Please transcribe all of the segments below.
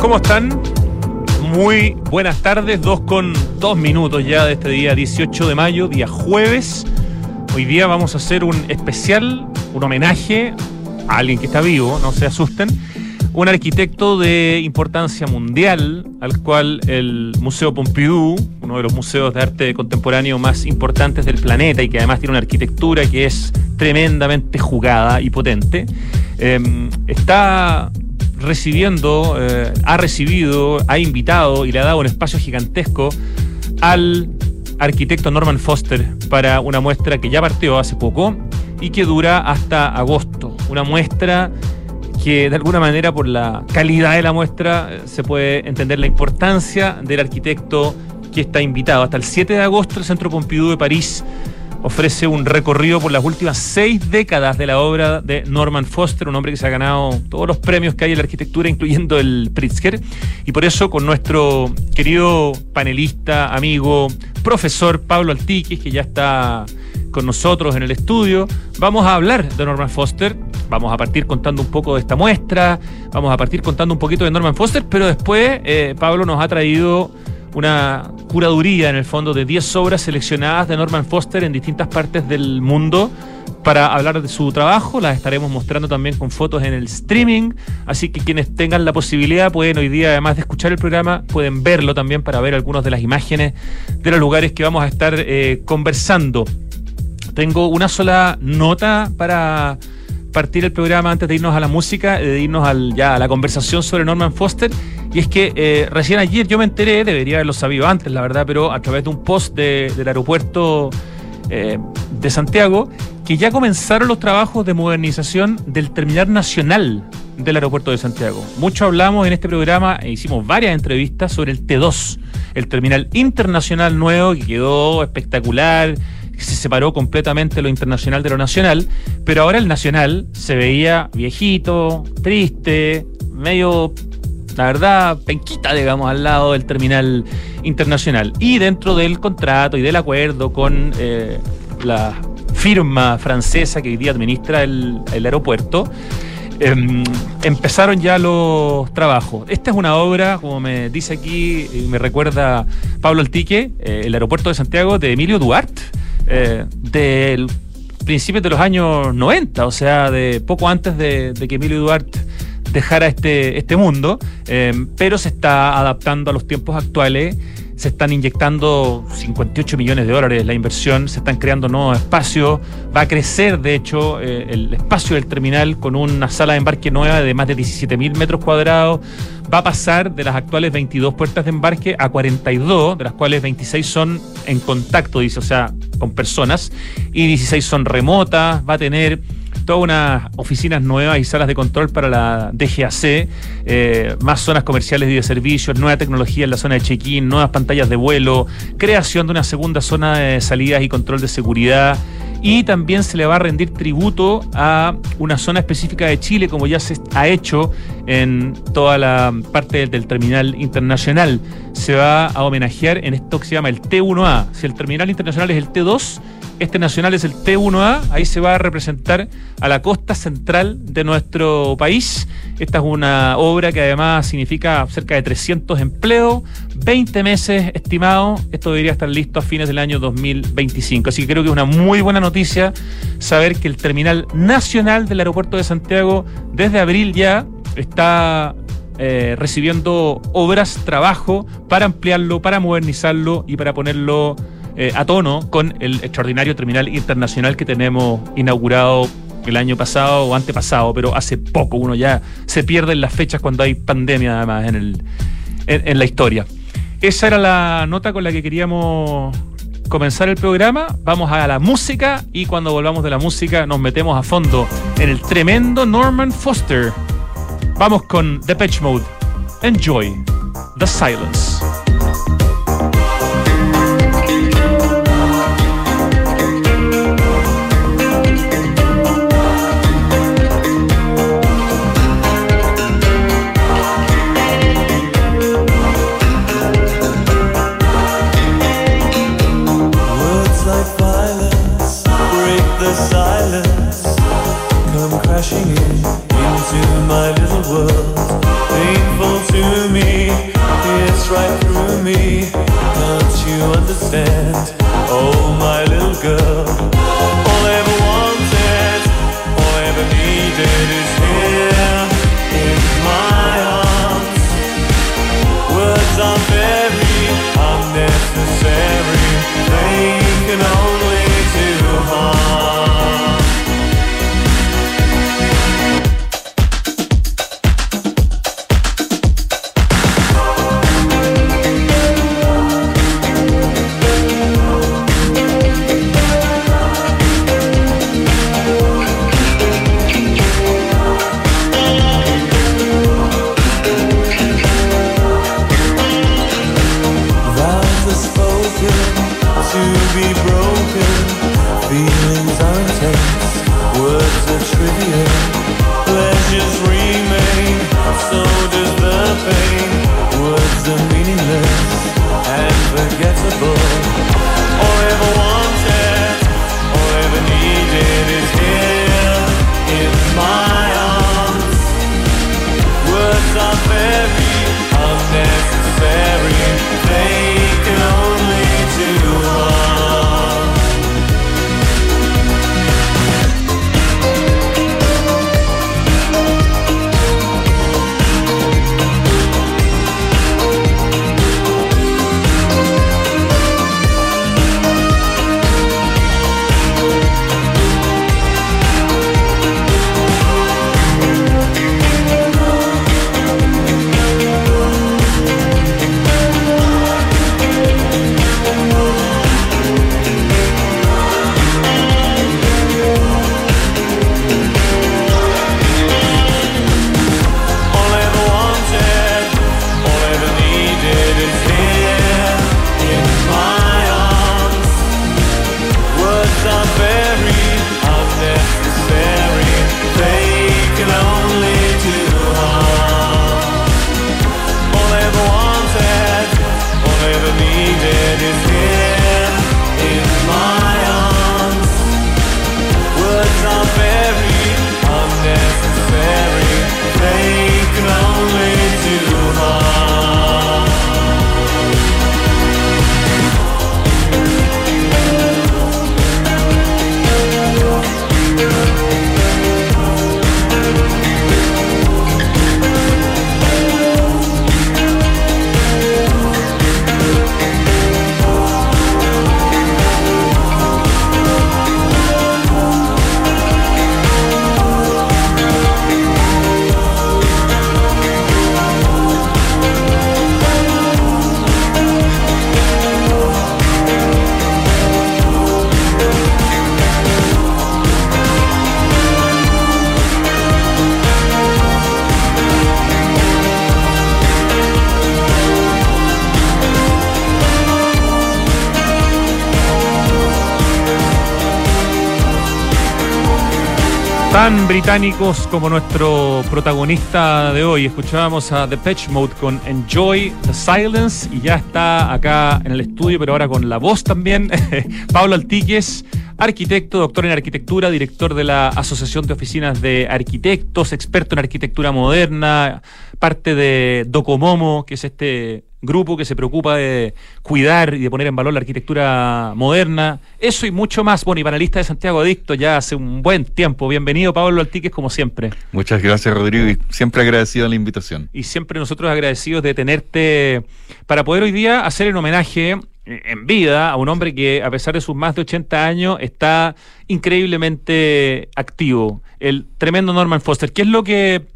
¿Cómo están? Muy buenas tardes, dos con dos minutos ya de este día 18 de mayo, día jueves. Hoy día vamos a hacer un especial, un homenaje a alguien que está vivo, no se asusten, un arquitecto de importancia mundial, al cual el Museo Pompidou, uno de los museos de arte contemporáneo más importantes del planeta y que además tiene una arquitectura que es tremendamente jugada y potente, eh, está recibiendo, eh, ha recibido, ha invitado y le ha dado un espacio gigantesco al arquitecto Norman Foster para una muestra que ya partió hace poco y que dura hasta agosto. Una muestra que de alguna manera por la calidad de la muestra eh, se puede entender la importancia del arquitecto que está invitado. Hasta el 7 de agosto el Centro Pompidou de París ofrece un recorrido por las últimas seis décadas de la obra de Norman Foster, un hombre que se ha ganado todos los premios que hay en la arquitectura, incluyendo el Pritzker. Y por eso, con nuestro querido panelista, amigo, profesor Pablo Altiquis, que ya está con nosotros en el estudio, vamos a hablar de Norman Foster. Vamos a partir contando un poco de esta muestra, vamos a partir contando un poquito de Norman Foster, pero después eh, Pablo nos ha traído una curaduría en el fondo de 10 obras seleccionadas de Norman Foster en distintas partes del mundo para hablar de su trabajo. Las estaremos mostrando también con fotos en el streaming. Así que quienes tengan la posibilidad pueden hoy día, además de escuchar el programa, pueden verlo también para ver algunas de las imágenes de los lugares que vamos a estar eh, conversando. Tengo una sola nota para partir el programa antes de irnos a la música, de irnos al, ya a la conversación sobre Norman Foster. Y es que eh, recién ayer yo me enteré, debería haberlo sabido antes, la verdad, pero a través de un post del aeropuerto eh, de Santiago, que ya comenzaron los trabajos de modernización del terminal nacional del aeropuerto de Santiago. Mucho hablamos en este programa e hicimos varias entrevistas sobre el T2, el terminal internacional nuevo que quedó espectacular se separó completamente lo internacional de lo nacional, pero ahora el nacional se veía viejito, triste, medio, la verdad, penquita, digamos, al lado del terminal internacional. Y dentro del contrato y del acuerdo con eh, la firma francesa que hoy día administra el, aeropuerto, em, empezaron ya los trabajos. Esta es una obra, como me dice aquí, me recuerda Pablo Altique, eh, el aeropuerto de Santiago de Emilio Duarte eh, del principio de los años 90, o sea, de poco antes de, que Emilio Duarte dejara este, este mundo, eh, pero se está adaptando a los tiempos actuales se están inyectando 58 millones de dólares la inversión, se están creando nuevos espacios, va a crecer de hecho eh, el espacio del terminal con una sala de embarque nueva de más de 17 mil metros cuadrados, va a pasar de las actuales 22 puertas de embarque a 42, de las cuales 26 son en contacto, dice, o sea, con personas, y 16 son remotas, va a tener todas unas oficinas nuevas y salas de control para la DGAC, eh, más zonas comerciales y de servicios, nueva tecnología en la zona de check-in, nuevas pantallas de vuelo, creación de una segunda zona de salidas y control de seguridad y también se le va a rendir tributo a una zona específica de Chile, como ya se ha hecho en toda la parte del terminal internacional. Se va a homenajear en esto que se llama el T1A. Si el terminal internacional es el T2, este nacional es el T1A, ahí se va a representar a la costa central de nuestro país. Esta es una obra que además significa cerca de 300 empleos, 20 meses estimados. Esto debería estar listo a fines del año 2025. Así que creo que es una muy buena noticia saber que el terminal nacional del aeropuerto de Santiago desde abril ya está eh, recibiendo obras, trabajo para ampliarlo, para modernizarlo y para ponerlo eh, a tono con el extraordinario terminal internacional que tenemos inaugurado el año pasado o antepasado, pero hace poco uno ya se pierde en las fechas cuando hay pandemia además en, en, la historia. Esa era la nota con la que queríamos comenzar el programa. Vamos a la música y cuando volvamos de la música nos metemos a fondo en el tremendo Norman Foster. Vamos con The Patch Mode. Enjoy the silence. Tan británicos como nuestro protagonista de hoy. Escuchábamos a The Patch Mode con Enjoy the Silence y ya está acá en el estudio, pero ahora con la voz también. Pablo Altiques, arquitecto, doctor en arquitectura, director de la Asociación de Oficinas de Arquitectos, experto en arquitectura moderna, parte de Docomomo, que es este grupo que se preocupa de cuidar y de poner en valor la arquitectura moderna. Eso y mucho más. Bueno, y panelista de Santiago Adicto ya hace un buen tiempo. Bienvenido, Pablo Altiques, como siempre. Muchas gracias, Rodrigo, y siempre agradecido a la invitación. Y siempre nosotros agradecidos de tenerte para poder hoy día hacer el homenaje en vida a un hombre que, a pesar de sus más de 80 años, está increíblemente activo. El tremendo Norman Foster. ¿Qué es lo que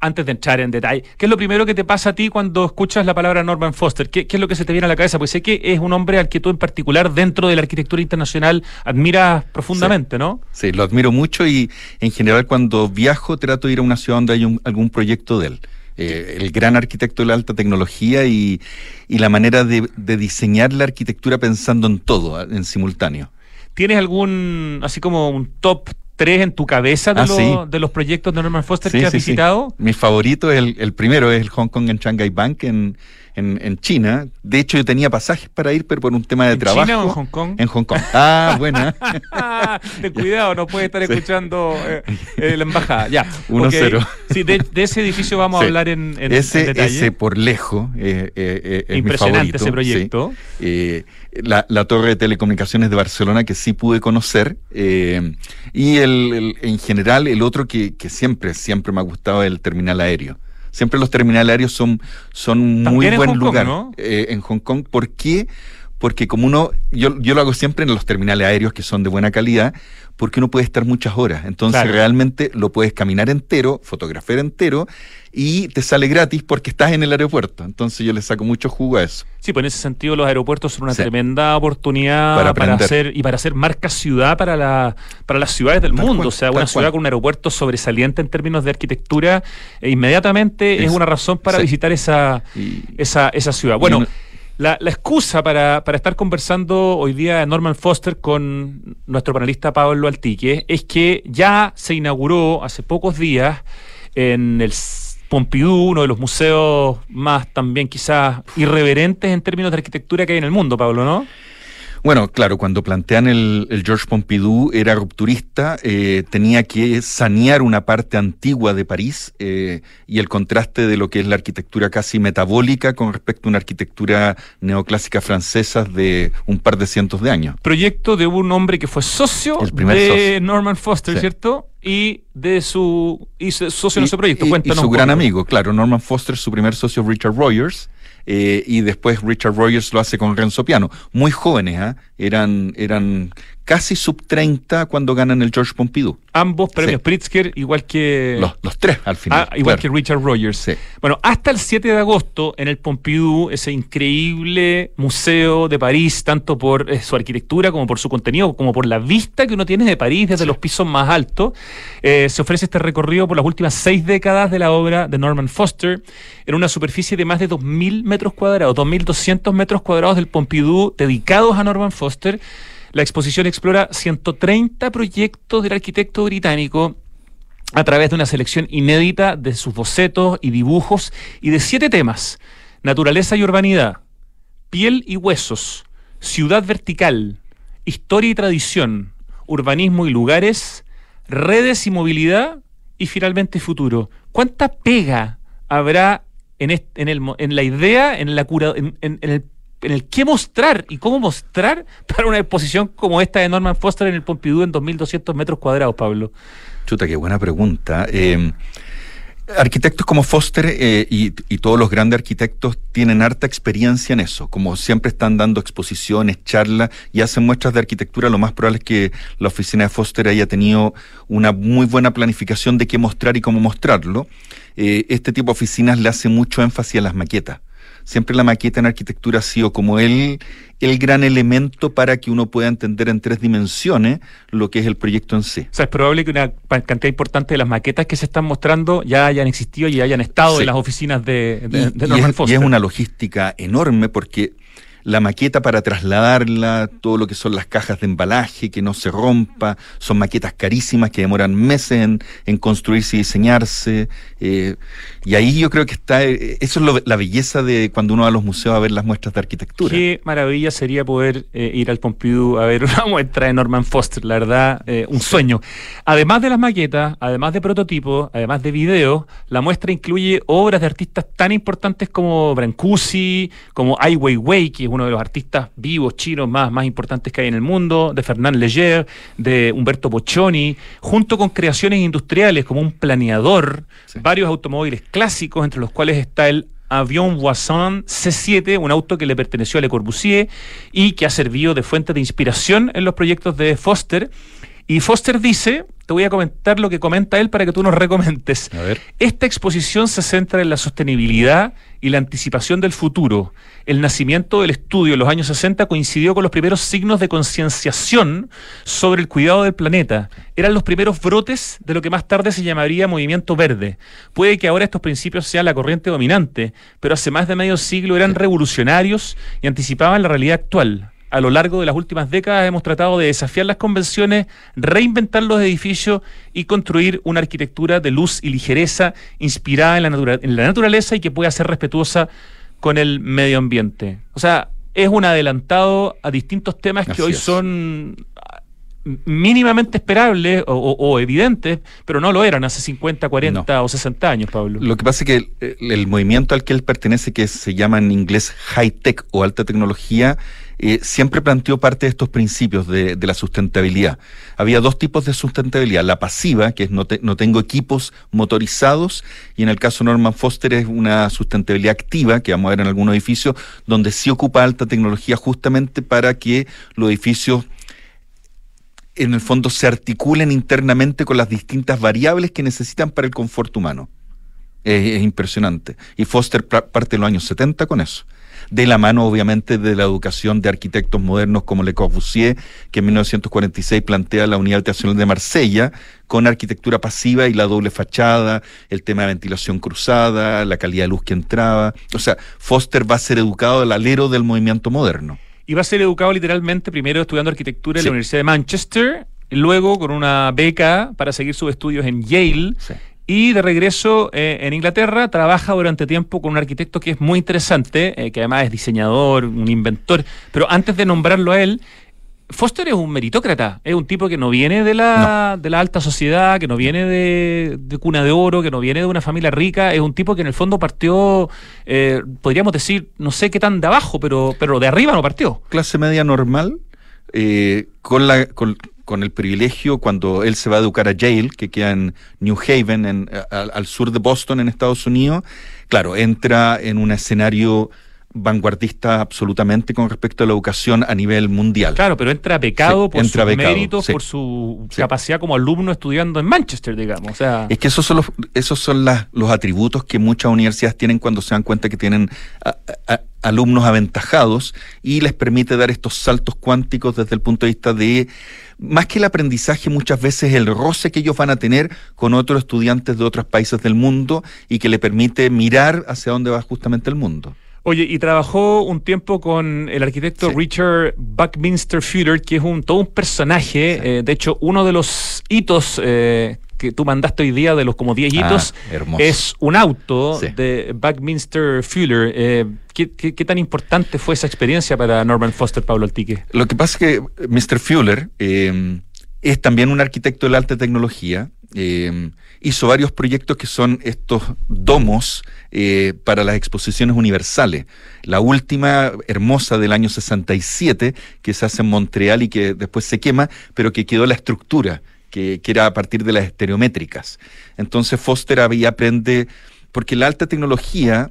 antes de entrar en detalle, ¿qué es lo primero que te pasa a ti cuando escuchas la palabra Norman Foster? ¿Qué, es lo que se te viene a la cabeza? Pues sé que es un hombre al que tú en particular, dentro de la arquitectura internacional, admiras profundamente, ¿no? Sí, lo admiro mucho y en general cuando viajo trato de ir a una ciudad donde hay algún proyecto de él. Eh, el gran arquitecto de la alta tecnología y, la manera de, de diseñar la arquitectura pensando en todo, en simultáneo. ¿Tienes algún, así como un top tres en tu cabeza de, ah, de los proyectos de Norman Foster que has visitado? Mi favorito es el, el, primero, es el Hong Kong en Shanghai Bank en, en, China. De hecho, yo tenía pasajes para ir, pero por un tema de ¿En trabajo. ¿En China o en Hong Kong? En Hong Kong. Ah, buena. Ten cuidado, no puede estar escuchando eh, eh, la embajada. Ya. 1-0. Sí, de, ese edificio vamos a hablar en, en, ese, detalle. Ese por lejos eh, es Impresionante ese proyecto. La, la, torre de telecomunicaciones de Barcelona que sí pude conocer. y el, en general, el otro que, que siempre, siempre me ha gustado es el terminal aéreo. Siempre los terminales aéreos son, son muy buen lugar eh, en Hong Kong. ¿Por qué? Porque como uno, yo, yo lo hago siempre en los terminales aéreos que son de buena calidad, porque uno puede estar muchas horas. Entonces realmente lo puedes caminar entero, fotografiar entero y te sale gratis porque estás en el aeropuerto. Entonces yo le saco mucho jugo a eso. Sí, pues en ese sentido los aeropuertos son una tremenda oportunidad para, hacer y para hacer marca ciudad para la para las ciudades del mundo. o sea, una ciudad con un aeropuerto sobresaliente en términos de arquitectura, e inmediatamente es, una razón para visitar esa, esa, esa ciudad. Bueno. La, excusa para, estar conversando hoy día Norman Foster con nuestro panelista Pablo Altique es que ya se inauguró hace pocos días en el Pompidou, uno de los museos más también quizás irreverentes en términos de arquitectura que hay en el mundo, Pablo, ¿no? Bueno, claro, cuando plantean el, el Georges Pompidou era rupturista, eh, tenía que sanear una parte antigua de París eh, y el contraste de lo que es la arquitectura casi metabólica con respecto a una arquitectura neoclásica francesa de un par de cientos de años. Proyecto de un hombre que fue socio de Norman Foster, ¿cierto? y de su y socio en ese proyecto. Y, su gran amigo, claro, Norman Foster, su primer socio Richard Rogers, eh, y después Richard Rogers lo hace con Renzo Piano. Muy jóvenes, ¿eh? eran, eran casi sub 30 cuando ganan el George Pompidou. Ambos premios Pritzker, igual que. Los, tres al final. Ah, igual que Richard Rogers. Bueno, hasta el 7 de agosto en el Pompidou, ese increíble museo de París, tanto por eh, su arquitectura como por su contenido, como por la vista que uno tiene de París desde los pisos más altos, eh, se ofrece este recorrido por las últimas seis décadas de la obra de Norman Foster en una superficie de más de 2.000 metros cuadrados, 2.200 metros cuadrados del Pompidou dedicados a Norman Foster la exposición explora 130 proyectos del arquitecto británico a través de una selección inédita de sus bocetos y dibujos y de siete temas. Naturaleza y urbanidad, piel y huesos, ciudad vertical, historia y tradición, urbanismo y lugares, redes y movilidad y finalmente futuro. ¿Cuánta pega habrá en, en, la idea, en, la cura, en, en el en el qué mostrar y cómo mostrar para una exposición como esta de Norman Foster en el Pompidou en 2.200 metros cuadrados, Pablo? Chuta, qué buena pregunta. Eh, arquitectos como Foster eh, y, todos los grandes arquitectos tienen harta experiencia en eso. Como siempre están dando exposiciones, charlas y hacen muestras de arquitectura, lo más probable es que la oficina de Foster haya tenido una muy buena planificación de qué mostrar y cómo mostrarlo. Eh, este tipo de oficinas le hace mucho énfasis a las maquetas siempre la maqueta en arquitectura ha sido como el, el gran elemento para que uno pueda entender en tres dimensiones lo que es el proyecto en sí. O sea, es probable que una cantidad importante de las maquetas que se están mostrando ya hayan existido y hayan estado en las oficinas de, de, y, es, Y es una logística enorme porque la maqueta para trasladarla, todo lo que son las cajas de embalaje, que no se rompa, son maquetas carísimas que demoran meses en, construirse y diseñarse. Eh, y ahí yo creo que está, eh, eso es la belleza de cuando uno va a los museos a ver las muestras de arquitectura. Qué maravilla sería poder eh, ir al Pompidou a ver una muestra de Norman Foster, la verdad, un sueño. Además de las maquetas, además de prototipos, además de videos, la muestra incluye obras de artistas tan importantes como Brancusi, como Ai Weiwei, que es uno de los artistas vivos chinos más, más importantes que hay en el mundo, de Fernand Leger, de Humberto Boccioni, junto con creaciones industriales como un planeador, varios automóviles clásicos, entre los cuales está el Avion Voisin C7, un auto que le perteneció a Le Corbusier y que ha servido de fuente de inspiración en los proyectos de Foster. Y Foster dice, te voy a comentar lo que comenta él para que tú nos recomentes. Esta exposición se centra en la sostenibilidad y la anticipación del futuro. El nacimiento del estudio en los años 60 coincidió con los primeros signos de concienciación sobre el cuidado del planeta. Eran los primeros brotes de lo que más tarde se llamaría movimiento verde. Puede que ahora estos principios sean la corriente dominante, pero hace más de medio siglo eran revolucionarios y anticipaban la realidad actual a lo largo de las últimas décadas hemos tratado de desafiar las convenciones, reinventar los edificios y construir una arquitectura de luz y ligereza inspirada en la, en la naturaleza y que pueda ser respetuosa con el medio ambiente. O sea, es un adelantado a distintos temas que hoy son mínimamente esperables o, evidentes, pero no lo eran hace 50, 40 o 60 años, Pablo. Lo que pasa es que el, movimiento al que él pertenece, que se llama en inglés high tech o alta tecnología, eh, siempre planteó parte de estos principios de, la sustentabilidad. Había dos tipos de sustentabilidad, la pasiva, que es no, no tengo equipos motorizados, y en el caso Norman Foster es una sustentabilidad activa, que vamos a ver en algunos edificios, donde sí ocupa alta tecnología justamente para que los edificios en el fondo se articulen internamente con las distintas variables que necesitan para el confort humano. Es, impresionante. Y Foster parte de los años 70 con eso. De la mano, obviamente, de la educación de arquitectos modernos como Le Corbusier, que en 1946 plantea la Unidad Habitacional de Marsella con arquitectura pasiva y la doble fachada, el tema de ventilación cruzada, la calidad de luz que entraba. O sea, Foster va a ser educado al alero del movimiento moderno. Y va a ser educado literalmente primero estudiando arquitectura en la Universidad de Manchester, luego con una beca para seguir sus estudios en Yale. Y de regreso eh, en Inglaterra trabaja durante tiempo con un arquitecto que es muy interesante, eh, que además es diseñador, un inventor. Pero antes de nombrarlo a él, Foster es un meritócrata, es un tipo que no viene de la, de la alta sociedad, que no viene de, cuna de oro, que no viene de una familia rica, es un tipo que en el fondo partió, eh, podríamos decir, no sé qué tan de abajo, pero, pero de arriba no partió. Clase media normal, eh, con, la, con, el privilegio cuando él se va a educar a Yale, que queda en New Haven, en, al sur de Boston, en Estados Unidos, claro, entra en un escenario vanguardista absolutamente con respecto a la educación a nivel mundial. Claro, pero entra pecado por sus méritos, por su capacidad como alumno estudiando en Manchester, digamos. O sea... Es que esos son los, esos son las, los atributos que muchas universidades tienen cuando se dan cuenta que tienen alumnos aventajados y les permite dar estos saltos cuánticos desde el punto de vista de más que el aprendizaje, muchas veces el roce que ellos van a tener con otros estudiantes de otros países del mundo y que le permite mirar hacia dónde va justamente el mundo. Oye, y trabajó un tiempo con el arquitecto Richard Buckminster Fuller, que es un todo un personaje. Eh, de hecho, uno de los hitos eh, que tú mandaste hoy día, de los como 10 ah, hitos, es un auto de Buckminster Fuller. Eh, ¿qué, tan importante fue esa experiencia para Norman Foster, Pablo Altique? Lo que pasa es que Mr. Fuller es también un arquitecto de la alta tecnología. Hizo varios proyectos que son estos domos eh, para las exposiciones universales. La última, hermosa, del año 67, que se hace en Montreal y que después se quema, pero que quedó la estructura, que, era a partir de las estereométricas. Entonces Foster había aprende, porque la alta tecnología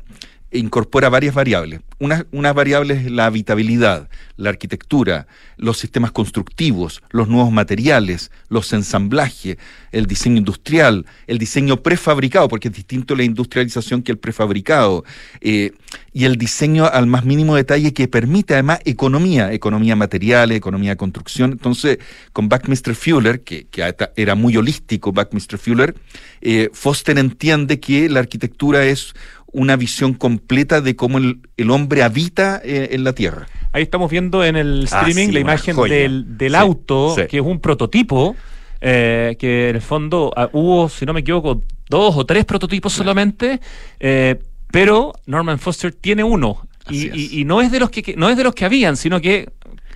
incorpora varias variables. Una, una, variable es la habitabilidad, la arquitectura, los sistemas constructivos, los nuevos materiales, los ensamblajes, el diseño industrial, el diseño prefabricado, porque es distinto la industrialización que el prefabricado, eh, y el diseño al más mínimo detalle que permite además economía, economía material, economía de construcción. Entonces, con Buckminster Fuller, que, era muy holístico, Buckminster Fuller, eh, Foster entiende que la arquitectura es una visión completa de cómo el, hombre habita eh, en la Tierra. Ahí estamos viendo en el Ah, streaming sí, la imagen del, del Sí, auto, sí. que es un prototipo, eh, que en el fondo ah, hubo, si no me equivoco, dos o tres prototipos solamente, eh, pero Norman Foster tiene uno. Y, y- y no es de los que- no es de los que habían, sino que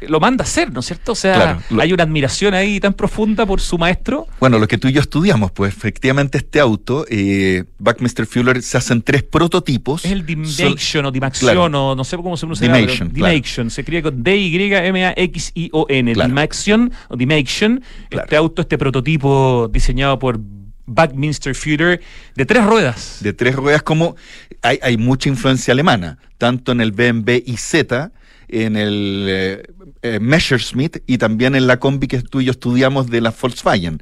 lo manda a hacer, ¿no es cierto? O sea, Claro, lo- hay una admiración ahí tan profunda por su maestro. Bueno, lo que tú y yo estudiamos, pues efectivamente este auto, eh, Buckminster Fuller, se hacen tres prototipos. Es el Dimaction o Dimaction claro. o no sé cómo se pronuncia. Dimaction, pero Dimaction. Se escribe con D-Y-M-A-X-I-O-N. Claro. Dimaction o Dimaction. Claro. Este auto, este prototipo diseñado por Buckminster Fuller de tres ruedas. de tres ruedas como hay, hay mucha influencia alemana, tanto en el BMW IZ, en el eh, eh, Messerschmitt y también en la combi que tú y yo estudiamos de la Volkswagen.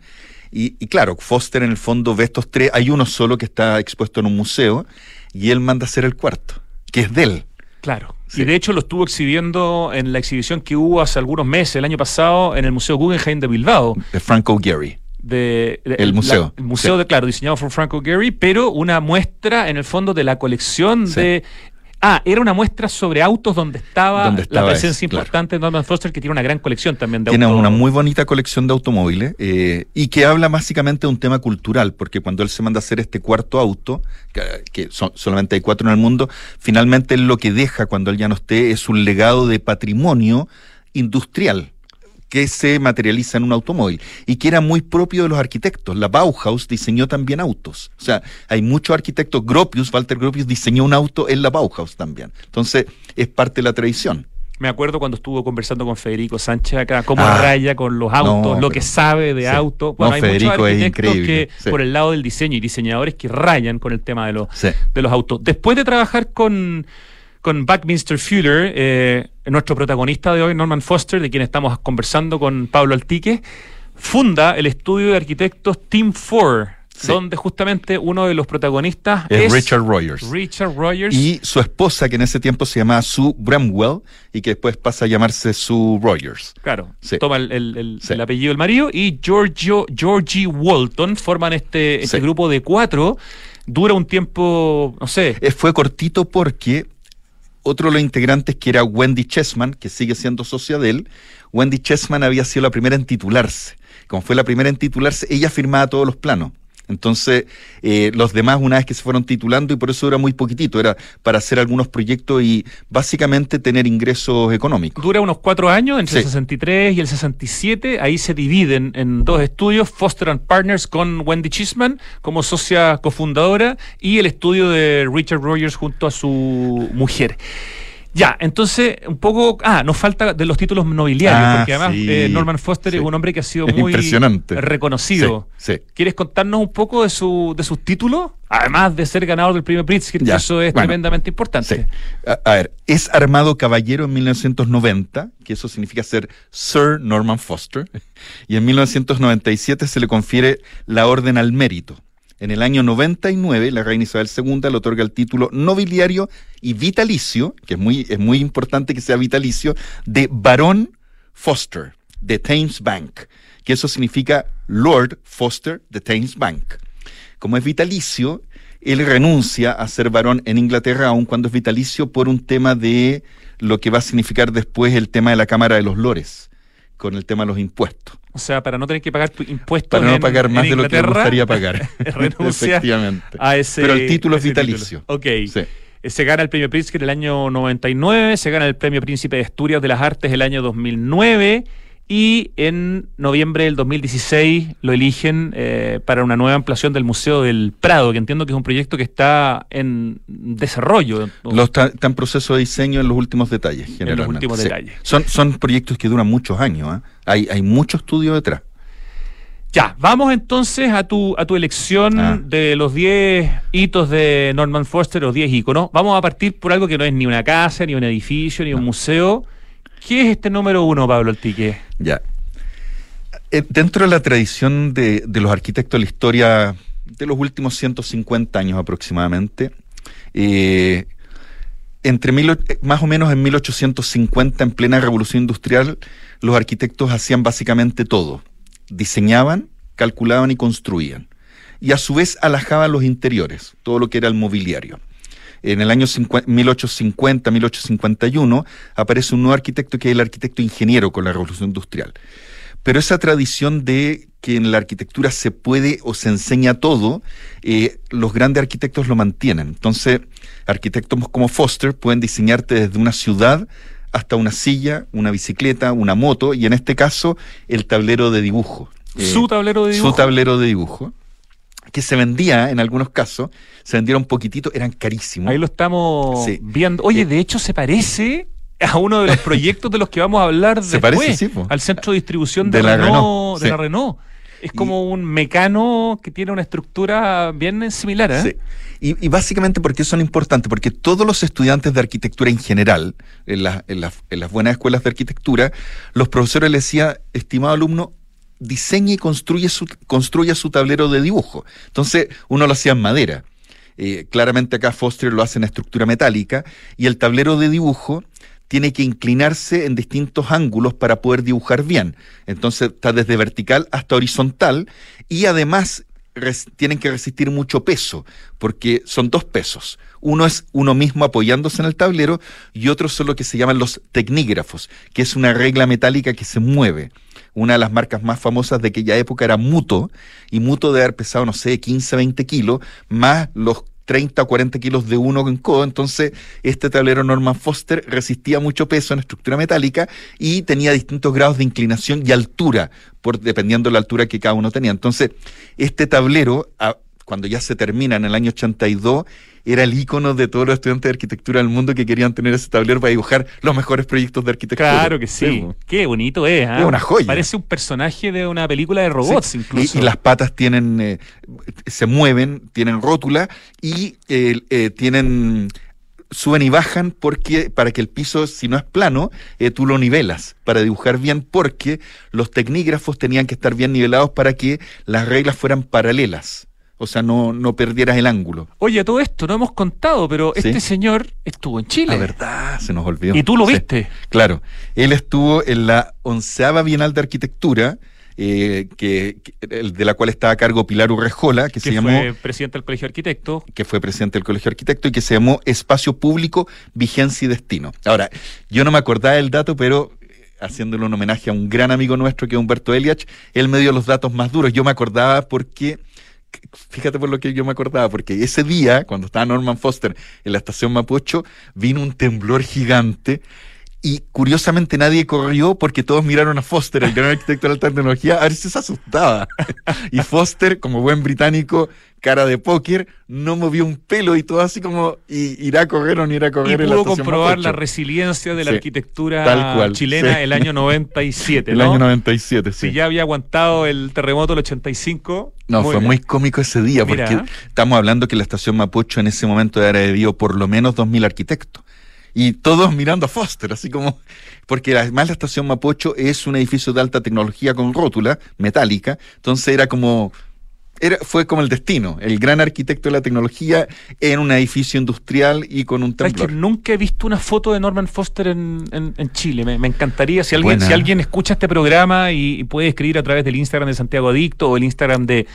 Y, y claro, Foster en el fondo ve estos tres, hay uno solo que está expuesto en un museo y él manda a hacer el cuarto, que es de él. Claro. Sí. Y de hecho lo estuvo exhibiendo en la exhibición que hubo hace algunos meses, el año pasado, en el Museo Guggenheim de Bilbao. de Franco Gehry. de, de- El museo. el museo Sí. de, claro, diseñado por Franco Gehry, pero una muestra en el fondo de la colección Sí. de. Ah, era una muestra sobre autos donde estaba, Donde estaba la presencia claro. importante de Norman Foster, que tiene una gran colección también de Tiene autos. una muy bonita colección de automóviles eh, y que habla básicamente de un tema cultural, porque cuando él se manda a hacer este cuarto auto, que, que son- solamente hay cuatro en el mundo, finalmente él lo que deja cuando él ya no esté es un legado de patrimonio industrial que se materializa en un automóvil y que era muy propio de los arquitectos. La Bauhaus diseñó también autos. O sea, hay muchos arquitectos. Gropius, Walter Gropius diseñó un auto en la Bauhaus también. Entonces, es parte de la tradición. Me acuerdo cuando estuvo conversando con Federico Sánchez acá, cómo Ah. raya con los autos, No, lo que sabe de sí. autos. No, Bueno, hay Federico muchos es arquitectos increíble, que, sí. por el lado del diseño y diseñadores que rayan con el tema de los, Sí. de los autos. Después de trabajar con, con Buckminster Fuller, eh, nuestro protagonista de hoy, Norman Foster, de quien estamos conversando con Pablo Altique, funda el estudio de arquitectos Team 4, Sí. donde justamente uno de los protagonistas Es es, Richard Rogers. Richard Rogers. Y su esposa, que en ese tiempo se llamaba Sue Bramwell y que después pasa a llamarse Sue Rogers. Claro, Sí. toma el, el- el- Sí. el apellido del marido y Giorgio, Georgie Walton forman este, este grupo de cuatro. Dura un tiempo, no sé, Eh, fue cortito porque otro de los integrantes, que era Wendy Chessman, que sigue siendo socia de él, Wendy Chessman había sido la primera en titularse. Como fue la primera en titularse, ella firmaba todos los planos. Entonces, eh, los demás, una vez que se fueron titulando, y por eso era muy poquitito, era para hacer algunos proyectos y básicamente tener ingresos económicos. dura unos cuatro años, entre el Sí. 63 y el 67. Ahí se dividen en dos estudios, Foster and Partners con Wendy Chisman como socia cofundadora y el estudio de Richard Rogers junto a su mujer. Ya, entonces, un poco. Ah, nos falta de los títulos nobiliarios, Ah, porque además sí, eh, Norman Foster sí. es un hombre que ha sido Es muy impresionante. reconocido. Sí. ¿Quieres contarnos un poco de, su, de sus títulos? Además de ser ganador del premio Pritzker, que eso es bueno, tremendamente importante. A ver, es armado caballero en 1990, que eso significa ser Sir Norman Foster, y en 1997 se le confiere la Orden al Mérito. En el año 99, la reina Isabel II le otorga el título nobiliario y vitalicio, que es muy, es muy importante que sea vitalicio, de Barón Foster, de Thames Bank, que eso significa Lord Foster de Thames Bank. Como es vitalicio, él renuncia a ser varón en Inglaterra, aun cuando es vitalicio, por un tema de lo que va a significar después el tema de la Cámara de los Lores, con el tema de los impuestos. O sea, para no tener que pagar tu impuestos. Para no en- pagar más de lo que le gustaría pagar. Efectivamente. a ese. Pero el título es vitalicio. título. Ok. Sí. Se gana el premio Pritzker el año 99, se gana el premio Príncipe de Asturias de las Artes el año 2009 y en noviembre del 2016 lo eligen eh, para una nueva ampliación del Museo del Prado, que entiendo que es un proyecto que está en desarrollo. Lo está, está en proceso de diseño en los últimos detalles, generalmente. últimos Sí. detalles. Son, son proyectos que duran muchos años. ¿ah? Hay, hay mucho estudio detrás. Ya, vamos entonces a tu, a tu elección Ah. de los 10 hitos de Norman Foster, los 10 íconos. Vamos a partir por algo que no es ni una casa, ni un edificio, ni un museo. ¿Qué es este número uno, Pablo Altique? Ya. Eh, Dentro de la tradición de, los arquitectos de la historia de los últimos 150 años aproximadamente, eh, entre mil, eh, más o menos en 1850, en plena revolución industrial, los arquitectos hacían básicamente todo. Diseñaban, calculaban y construían. Y a su vez alajaban los interiores, todo lo que era el mobiliario. En el año 1850, 1851, aparece un nuevo arquitecto que es el arquitecto ingeniero con la revolución industrial. Pero esa tradición de que en la arquitectura se puede o se enseña todo, eh, los grandes arquitectos lo mantienen. Entonces, arquitectos como Foster pueden diseñarte desde una ciudad hasta una silla, una bicicleta, una moto y en este caso el tablero de dibujo. su tablero de dibujo. Su tablero de dibujo que se vendía en algunos casos, se vendía un poquitito, eran carísimos. Ahí lo estamos viendo. Oye, de hecho se parece a uno de los proyectos de los que vamos a hablar se después, parece, sí, al centro de distribución de, la Renault, de la Renault. Es como un mecano que tiene una estructura bien similar. ¿eh? Sí. Y, básicamente, ¿por qué son importantes? Porque todos los estudiantes de arquitectura en general, en, en, las buenas escuelas de arquitectura, los profesores les decían, estimado alumno, diseñe y construye su, construya su tablero de dibujo. Entonces, uno lo hacía en madera. Eh, claramente acá Foster lo hace en estructura metálica y el tablero de dibujo tiene que inclinarse en distintos ángulos para poder dibujar bien. Entonces está desde vertical hasta horizontal y además tienen que resistir mucho peso, porque son dos pesos. Uno es uno mismo apoyándose en el tablero y otro son lo que se llaman los tecnígrafos, que es una regla metálica que se mueve. Una de las marcas más famosas de aquella época era Muto, y Muto debe haber pesado, no sé, 15, 20 kilos, más los 30 o 40 kilos de uno en codo, entonces este tablero Norman Foster resistía mucho peso en estructura metálica y tenía distintos grados de inclinación y altura, por, dependiendo de la altura que cada uno tenía. Entonces, este tablero, cuando ya se termina en el año 82, era el icono de todos los estudiantes de arquitectura del mundo que querían tener ese tablero para dibujar los mejores proyectos de arquitectura. Claro que sí. Qué bonito es. ¿ah? Es una joya. Parece un personaje de una película de robots incluso. Y, las patas tienen, eh, se mueven, tienen rótula y eh, tienen suben y bajan porque para que el piso, si no es plano, eh, tú lo nivelas para dibujar bien, porque los tecnígrafos tenían que estar bien nivelados para que las reglas fueran paralelas o sea, no, no perdieras el ángulo. Oye, todo esto no hemos contado, pero este señor estuvo en Chile. La verdad, se nos olvidó. ¿Y tú lo viste? Claro, él estuvo en la onceava Bienal de Arquitectura, eh, que, de la cual estaba a cargo Pilar Urrejola, que, se llamó... fue presidente del Colegio Arquitecto. Que fue presidente del Colegio Arquitecto y que se llamó Espacio Público, Vigencia y Destino. Ahora, yo no me acordaba del dato, pero eh, haciéndole un homenaje a un gran amigo nuestro que es Humberto Eliach, él me dio los datos más duros. Yo me acordaba porque fíjate por lo que yo me acordaba, porque ese día, cuando estaba Norman Foster en la estación Mapocho, vino un temblor gigante y curiosamente nadie corrió porque todos miraron a Foster, el gran arquitecto de la alta tecnología, a ver si se asustaba. y Foster, como buen británico, cara de póker, no movió un pelo y todo así como irá a correr o no irá a correr. Y pudo comprobar la resiliencia de la arquitectura chilena el año 97. El año 97, sí. Si ya había aguantado el terremoto del 85. No, fue muy cómico ese día porque estamos hablando que la estación Mapocho en ese momento era de por lo menos 2.000 arquitectos y todos mirando a Foster, así como, porque además la estación Mapocho es un edificio de alta tecnología con rótula metálica, entonces era como era, fue como el destino, el gran arquitecto de la tecnología en un edificio industrial y con un temblor. que nunca he visto una foto de Norman Foster en, en, Chile. Me, encantaría, si alguien, si alguien escucha este programa y, puede escribir a través del Instagram de Santiago Adicto o el Instagram de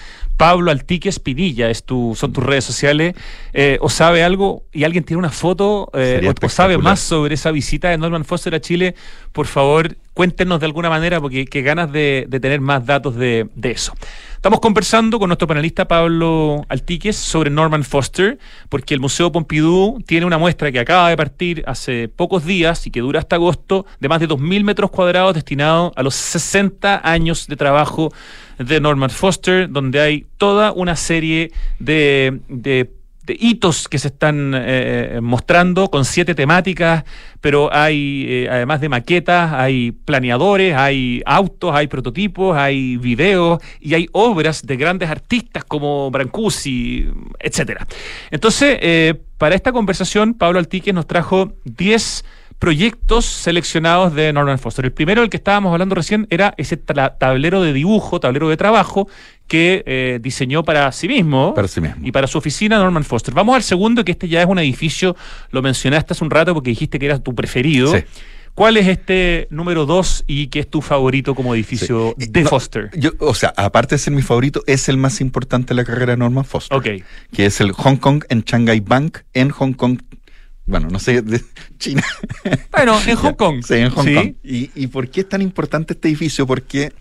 Pablo Altique Espinilla, es tu, son tus redes sociales, eh, o sabe algo y alguien tiene una foto eh, o, sabe más sobre esa visita de Norman Foster a Chile, por favor cuéntenos de alguna manera, porque qué ganas de, tener más datos de, eso. Estamos conversando con nuestro panelista Pablo Altiques sobre Norman Foster, porque el Museo Pompidou tiene una muestra que acaba de partir hace pocos días y que dura hasta agosto, de más de 2.000 metros cuadrados destinado a los 60 años de trabajo de Norman Foster, donde hay toda una serie de, de de hitos que se están eh, mostrando con siete temáticas, pero hay, eh, además de maquetas, hay planeadores, hay autos, hay prototipos, hay videos y hay obras de grandes artistas como Brancusi, etcétera. Entonces, eh, para esta conversación, Pablo Altique nos trajo 10 proyectos seleccionados de Norman Foster. El primero, el que estábamos hablando recién, era ese tablero de dibujo, tablero de trabajo, que eh, diseñó para sí, mismo y para su oficina Norman Foster. Vamos al segundo, que este ya es un edificio, lo mencionaste hace un rato porque dijiste que era tu preferido. ¿Cuál es este número dos y qué es tu favorito como edificio Sí. de No, Foster? Yo, o sea, aparte de ser mi favorito, es el más importante de la carrera de Norman Foster. Ok. Que es el Hong Kong en Shanghai Bank en Hong Kong. Bueno, no sé, de China. Bueno, en Hong Kong. Sí, en Hong Sí. Kong. ¿Y, ¿Y por qué es tan importante este edificio? Porque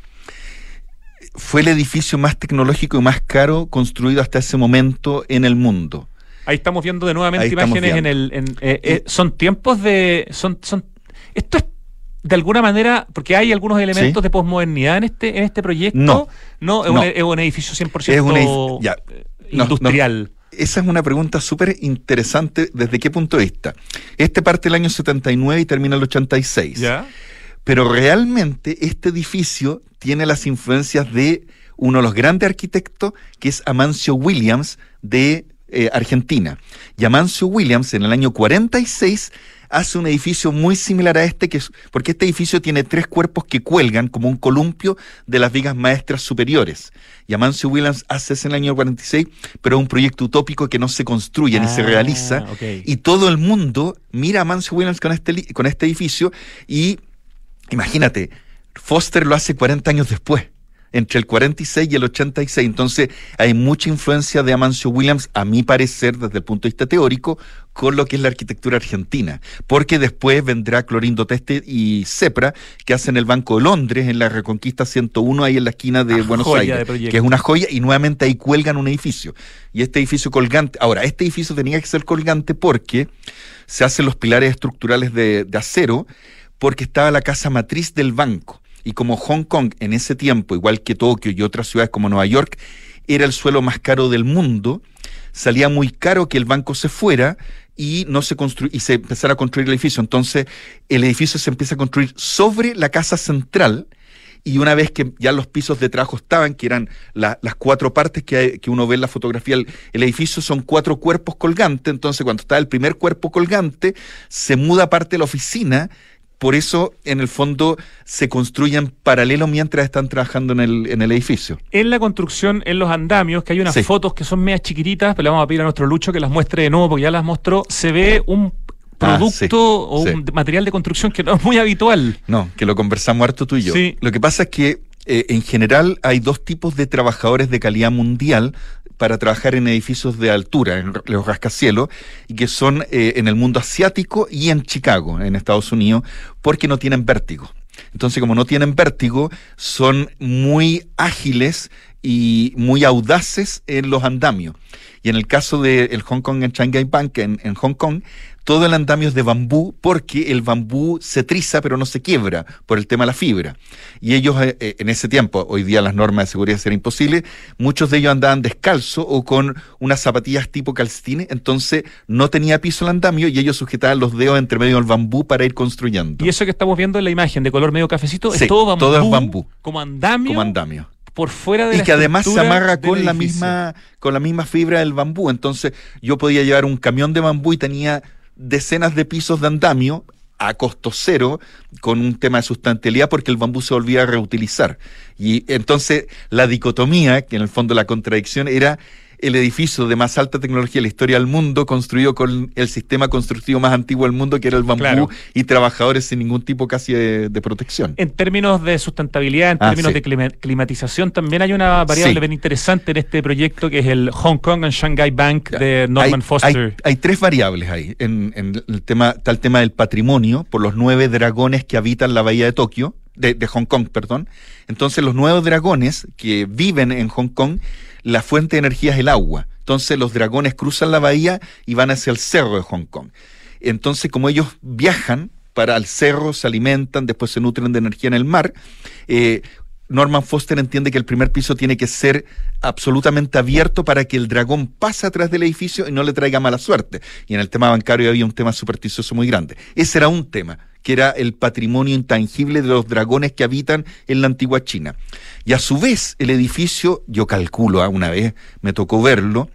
fue el edificio más tecnológico y más caro construido hasta ese momento en el mundo. Ahí estamos viendo de nuevamente Ahí imágenes en el. en, eh, eh, son tiempos de. Son, son, esto es de alguna manera, porque hay algunos elementos Sí. de posmodernidad en este, en este proyecto. No. No, es, No. Un, es un edificio 100% Es un edif- ya. No, industrial. Esa es una pregunta súper interesante. ¿Desde qué punto de vista? Este parte del año 79 y termina el 86. ¿Ya? Pero realmente este edificio tiene las influencias de uno de los grandes arquitectos, que es Amancio Williams de eh, Argentina. Y Amancio Williams en el año 46 hace un edificio muy similar a este, que es, porque este edificio tiene tres cuerpos que cuelgan como un columpio de las vigas maestras superiores. Y Amancio Williams hace ese en el año 46, pero es un proyecto utópico que no se construye ni se Ah, realiza. Y todo el mundo mira a Amancio Williams con este, con este edificio y imagínate, Foster lo hace 40 años después, entre el 46 y el 86. Entonces hay mucha influencia de Amancio Williams, a mi parecer, desde el punto de vista teórico, con lo que es la arquitectura argentina. Porque después vendrá Clorindo Teste y Cepra, que hacen el Banco de Londres en la Reconquista 101, ahí en la esquina de Buenos de Aires, que es una joya, y nuevamente ahí cuelgan un edificio. Y este edificio colgante, ahora, este edificio tenía que ser colgante porque se hacen los pilares estructurales de, de acero, porque estaba la casa matriz del banco. Y como Hong Kong en ese tiempo, igual que Tokio y otras ciudades como Nueva York, era el suelo más caro del mundo, salía muy caro que el banco se fuera y no se y se empezara a construir el edificio. Entonces, el edificio se empieza a construir sobre la casa central y una vez que ya los pisos de trabajo estaban, que eran la- las cuatro partes que, hay- que uno ve en la fotografía, el, el edificio son cuatro cuerpos colgantes, entonces cuando está el primer cuerpo colgante, se muda parte de la oficina, por eso en el fondo se construyen paralelo mientras están trabajando en el, en el edificio. En la construcción, en los andamios, que hay unas Sí. fotos que son medias chiquititas, pero le vamos a pedir a nuestro Lucho que las muestre de nuevo porque ya las mostró. Se ve un Ah, producto sí, o sí. un material de construcción que no es muy habitual. No, que lo conversamos harto tú y yo. Sí. Lo que pasa es que eh, en general hay dos tipos de trabajadores de calidad mundial para trabajar en edificios de altura, en los rascacielos, y que son eh, en el mundo asiático y en Chicago, en Estados Unidos, porque no tienen vértigo. Entonces, como no tienen vértigo, son muy ágiles y muy audaces en los andamios. Y en el caso del Hong Kong en Shanghai Bank, en Hong Kong, todo el andamio es de bambú porque el bambú se triza pero no se quiebra por el tema de la fibra. Y ellos eh, eh, en ese tiempo, hoy día las normas de seguridad serán imposibles, muchos de ellos andaban descalzo o con unas zapatillas tipo calcetines, entonces no tenía piso el andamio y ellos sujetaban los dedos entre medio del bambú para ir construyendo. Y eso que estamos viendo en la imagen de color medio cafecito Sí, es todo bambú. todo es bambú. Como andamio. como andamio. Por fuera de y la que además se amarra con la misma con la misma fibra del bambú entonces yo podía llevar un camión de bambú y tenía decenas de pisos de andamio a costo cero con un tema de sustentabilidad porque el bambú se volvía a reutilizar. Y entonces la dicotomía que en el fondo la contradicción era el edificio de más alta tecnología de la historia del mundo, construido con el sistema constructivo más antiguo del mundo, que era el bambú, Claro. y trabajadores sin ningún tipo casi de, de protección. En términos de sustentabilidad, en Ah, términos sí. de clima- climatización, también hay una variable Sí. bien interesante en este proyecto que es el Hong Kong and Shanghai Bank de Norman hay, Foster. Hay, hay tres variables ahí. En, en el tema, está el tema del patrimonio, por los nueve dragones que habitan la bahía de Tokio, de, de Hong Kong, perdón. Entonces, los nuevos dragones que viven en Hong Kong, la fuente de energía es el agua. Entonces, los dragones cruzan la bahía y van hacia el cerro de Hong Kong. Entonces, como ellos viajan para el cerro, se alimentan, después se nutren de energía en el mar, eh, Norman Foster entiende que el primer piso tiene que ser absolutamente abierto para que el dragón pase atrás del edificio y no le traiga mala suerte. Y en el tema bancario había un tema supersticioso muy grande. Ese era un tema, que era el patrimonio intangible de los dragones que habitan en la antigua China. Y a su vez, el edificio, yo calculo, ah, una vez me tocó verlo,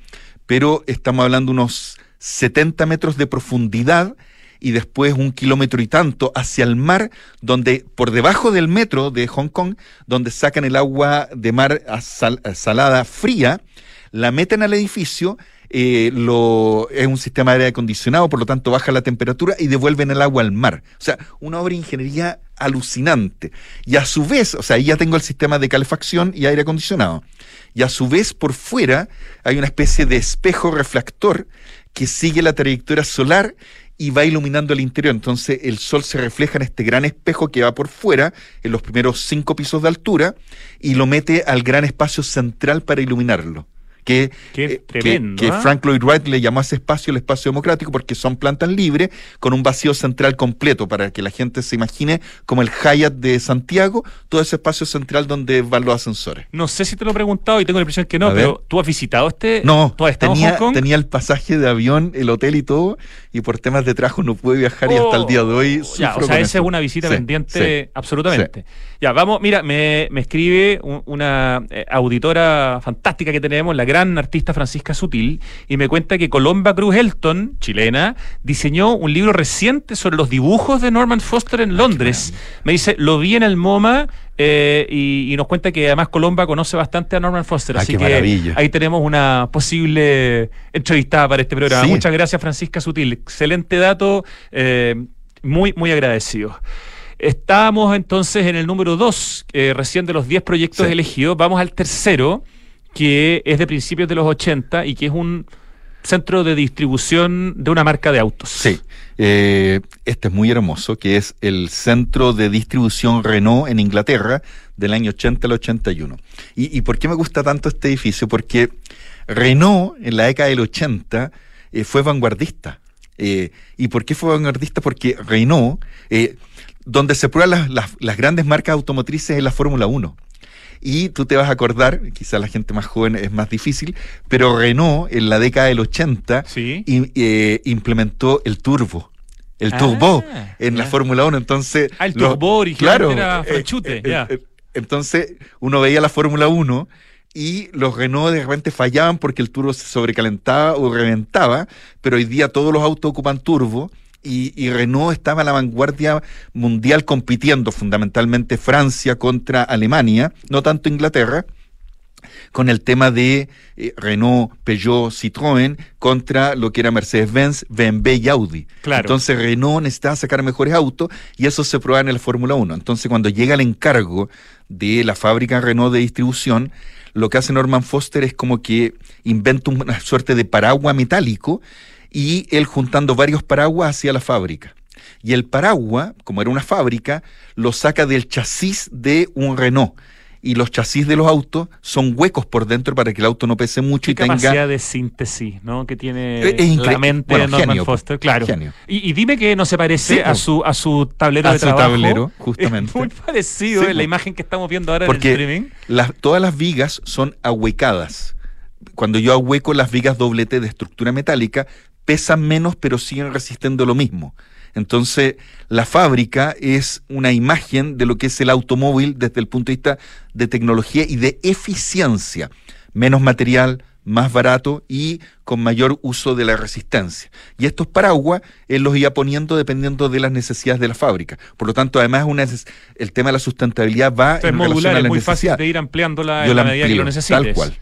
pero estamos hablando unos 70 metros de profundidad y después un kilómetro y tanto hacia el mar, donde por debajo del metro de Hong Kong, donde sacan el agua de mar salada fría, la meten al edificio eh, lo, es un sistema de aire acondicionado, por lo tanto baja la temperatura y devuelven el agua al mar. O sea, una obra de ingeniería alucinante. Y a su vez, o sea, ahí ya tengo el sistema de calefacción y aire acondicionado. Y a su vez, por fuera, hay una especie de espejo reflector que sigue la trayectoria solar y va iluminando el interior. Entonces el sol se refleja en este gran espejo que va por fuera, en los primeros cinco pisos de altura, y lo mete al gran espacio central para iluminarlo que, eh, que- tremendo, que ¿ah? Frank Lloyd Wright le llamó a ese espacio el espacio democrático porque son plantas libres con un vacío central completo para que la gente se imagine como el Hyatt de Santiago, todo ese espacio central donde van los ascensores. No sé si te lo he preguntado y tengo la impresión que no, pero ¿tú has visitado este? No, ¿Tú has tenía, Hong Kong? tenía el pasaje de avión, el hotel y todo, y por temas de trabajo no pude viajar y hasta el día de hoy Oh, ya, o sea, esa es una visita Sí, pendiente sí. absolutamente. Ya, vamos, mira, me, me escribe un- una eh, auditora fantástica que tenemos, la gran artista Francisca Sutil, y me cuenta que Colomba Cruz Elton, chilena, diseñó un libro reciente sobre los dibujos de Norman Foster Ah, en Londres. Me dice, lo vi en el MoMA eh, y, y nos cuenta que además Colomba conoce bastante a Norman Foster, Ah, así que maravilla. ahí tenemos una posible entrevistada para este programa. Sí. Muchas gracias, Francisca Sutil. Excelente dato. eh, muy, muy agradecido. Estábamos entonces en el número 2, recién de los 10 proyectos Sí. elegidos. Vamos al tercero, que es de principios de los 80 y que es un centro de distribución de una marca de autos. Sí, eh, este es muy hermoso, que es el centro de distribución Renault en Inglaterra del año 80 al 81. ¿Y, y por qué me gusta tanto este edificio? Porque Renault en la década del 80 eh, fue vanguardista. Eh, ¿Y por qué fue vanguardista? Porque Renault, donde se prueban las, las- las grandes marcas automotrices es la Fórmula 1. Y tú te vas a acordar, quizá la gente más joven es más difícil, pero Renault en la década del 80 Sí. eh, implementó el turbo. El Ah, turbo en la. Fórmula 1, entonces... Ah, el turbo originalmente era franchute, ya. eh, entonces uno veía la Fórmula 1 y los Renault de repente fallaban porque el turbo se sobrecalentaba o reventaba, pero hoy día todos los autos ocupan turbo y, y Renault estaba a la vanguardia mundial compitiendo fundamentalmente Francia contra Alemania, no tanto Inglaterra, con el tema de eh, Renault, Peugeot, Citroën contra lo que era Mercedes-Benz, BMW y Audi. Claro. Entonces Renault necesitaba sacar mejores autos y eso se prueba en la Fórmula 1. Entonces cuando llega el encargo de la fábrica Renault de distribución, lo que hace Norman Foster es como que inventa una suerte de paraguas metálico y él juntando varios paraguas hacia la fábrica. Y el paraguas, como era una fábrica, lo saca del chasis de un Renault. Y los chasis de los autos son huecos por dentro para que el auto no pese mucho Qué y tenga capacidad de síntesis, ¿no? Que tiene Es- es la mente bueno, Norman genio, Foster, claro. Y, y dime que no se parece Sí, a su a su tablero A de su trabajo. tablero, justamente. Es muy parecido Sí, en la po. imagen que estamos viendo ahora en el Porque streaming. las- todas las vigas son ahuecadas. Cuando yo ahueco las vigas doblete de estructura metálica, pesan menos pero siguen resistiendo lo mismo. Entonces, la fábrica es una imagen de lo que es el automóvil desde el punto de vista de tecnología y de eficiencia. Menos material, más barato y con mayor uso de la resistencia. Y estos paraguas él los iba poniendo dependiendo de las necesidades de la fábrica. Por lo tanto, además una el tema de la sustentabilidad va en relación modular, a es muy fácil de ir ampliándola Yo en la la medida que lo necesites. tal cual.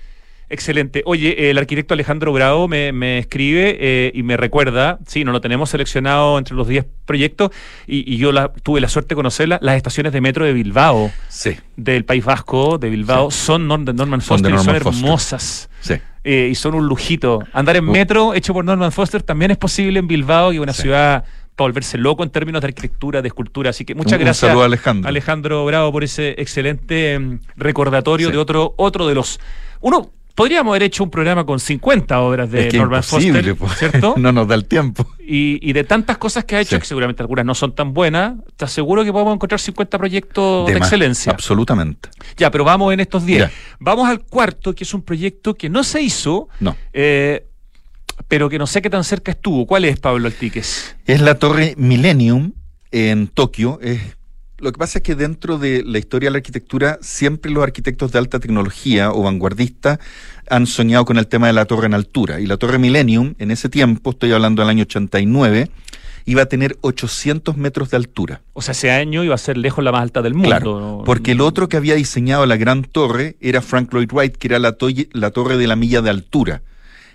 Excelente. Oye, el arquitecto Alejandro Bravo me, me escribe eh, y me recuerda, sí, no lo tenemos seleccionado entre los 10 proyectos y, y yo la, tuve la suerte de conocerla, las estaciones de metro de Bilbao, Sí, del País Vasco, de Bilbao, son de Norman Son Foster y son Foster. hermosas. sí. eh, y son un lujito. Andar en metro hecho por Norman Foster también es posible en Bilbao, que es una ciudad para volverse loco en términos de arquitectura, de escultura. Así que muchas Un- un gracias, saludo a Alejandro. Alejandro Bravo, por ese excelente em, recordatorio de otro, otro de los. Uno. Podríamos haber hecho un programa con 50 obras de es que Norman Foster, po. ¿cierto? no nos da el tiempo. y, y de tantas cosas que ha hecho, Sí. que seguramente algunas no son tan buenas, te aseguro que podemos encontrar 50 proyectos de, más, excelencia. Absolutamente. Ya, pero vamos en estos 10. Ya. Vamos al cuarto, que es un proyecto que no se hizo, No. eh, pero que no sé qué tan cerca estuvo. ¿Cuál es, Pablo Altiques? Es la torre Millennium en Tokio. Es- lo que pasa es que dentro de la historia de la arquitectura, siempre los arquitectos de alta tecnología o vanguardistas han soñado con el tema de la torre en altura. Y la torre Millennium, en ese tiempo, estoy hablando del año 89, iba a tener 800 metros de altura. O sea, ese año iba a ser lejos la más alta del mundo. Claro, ¿no? porque el otro que había diseñado la gran torre era Frank Lloyd Wright, que era la, la torre de la milla de altura.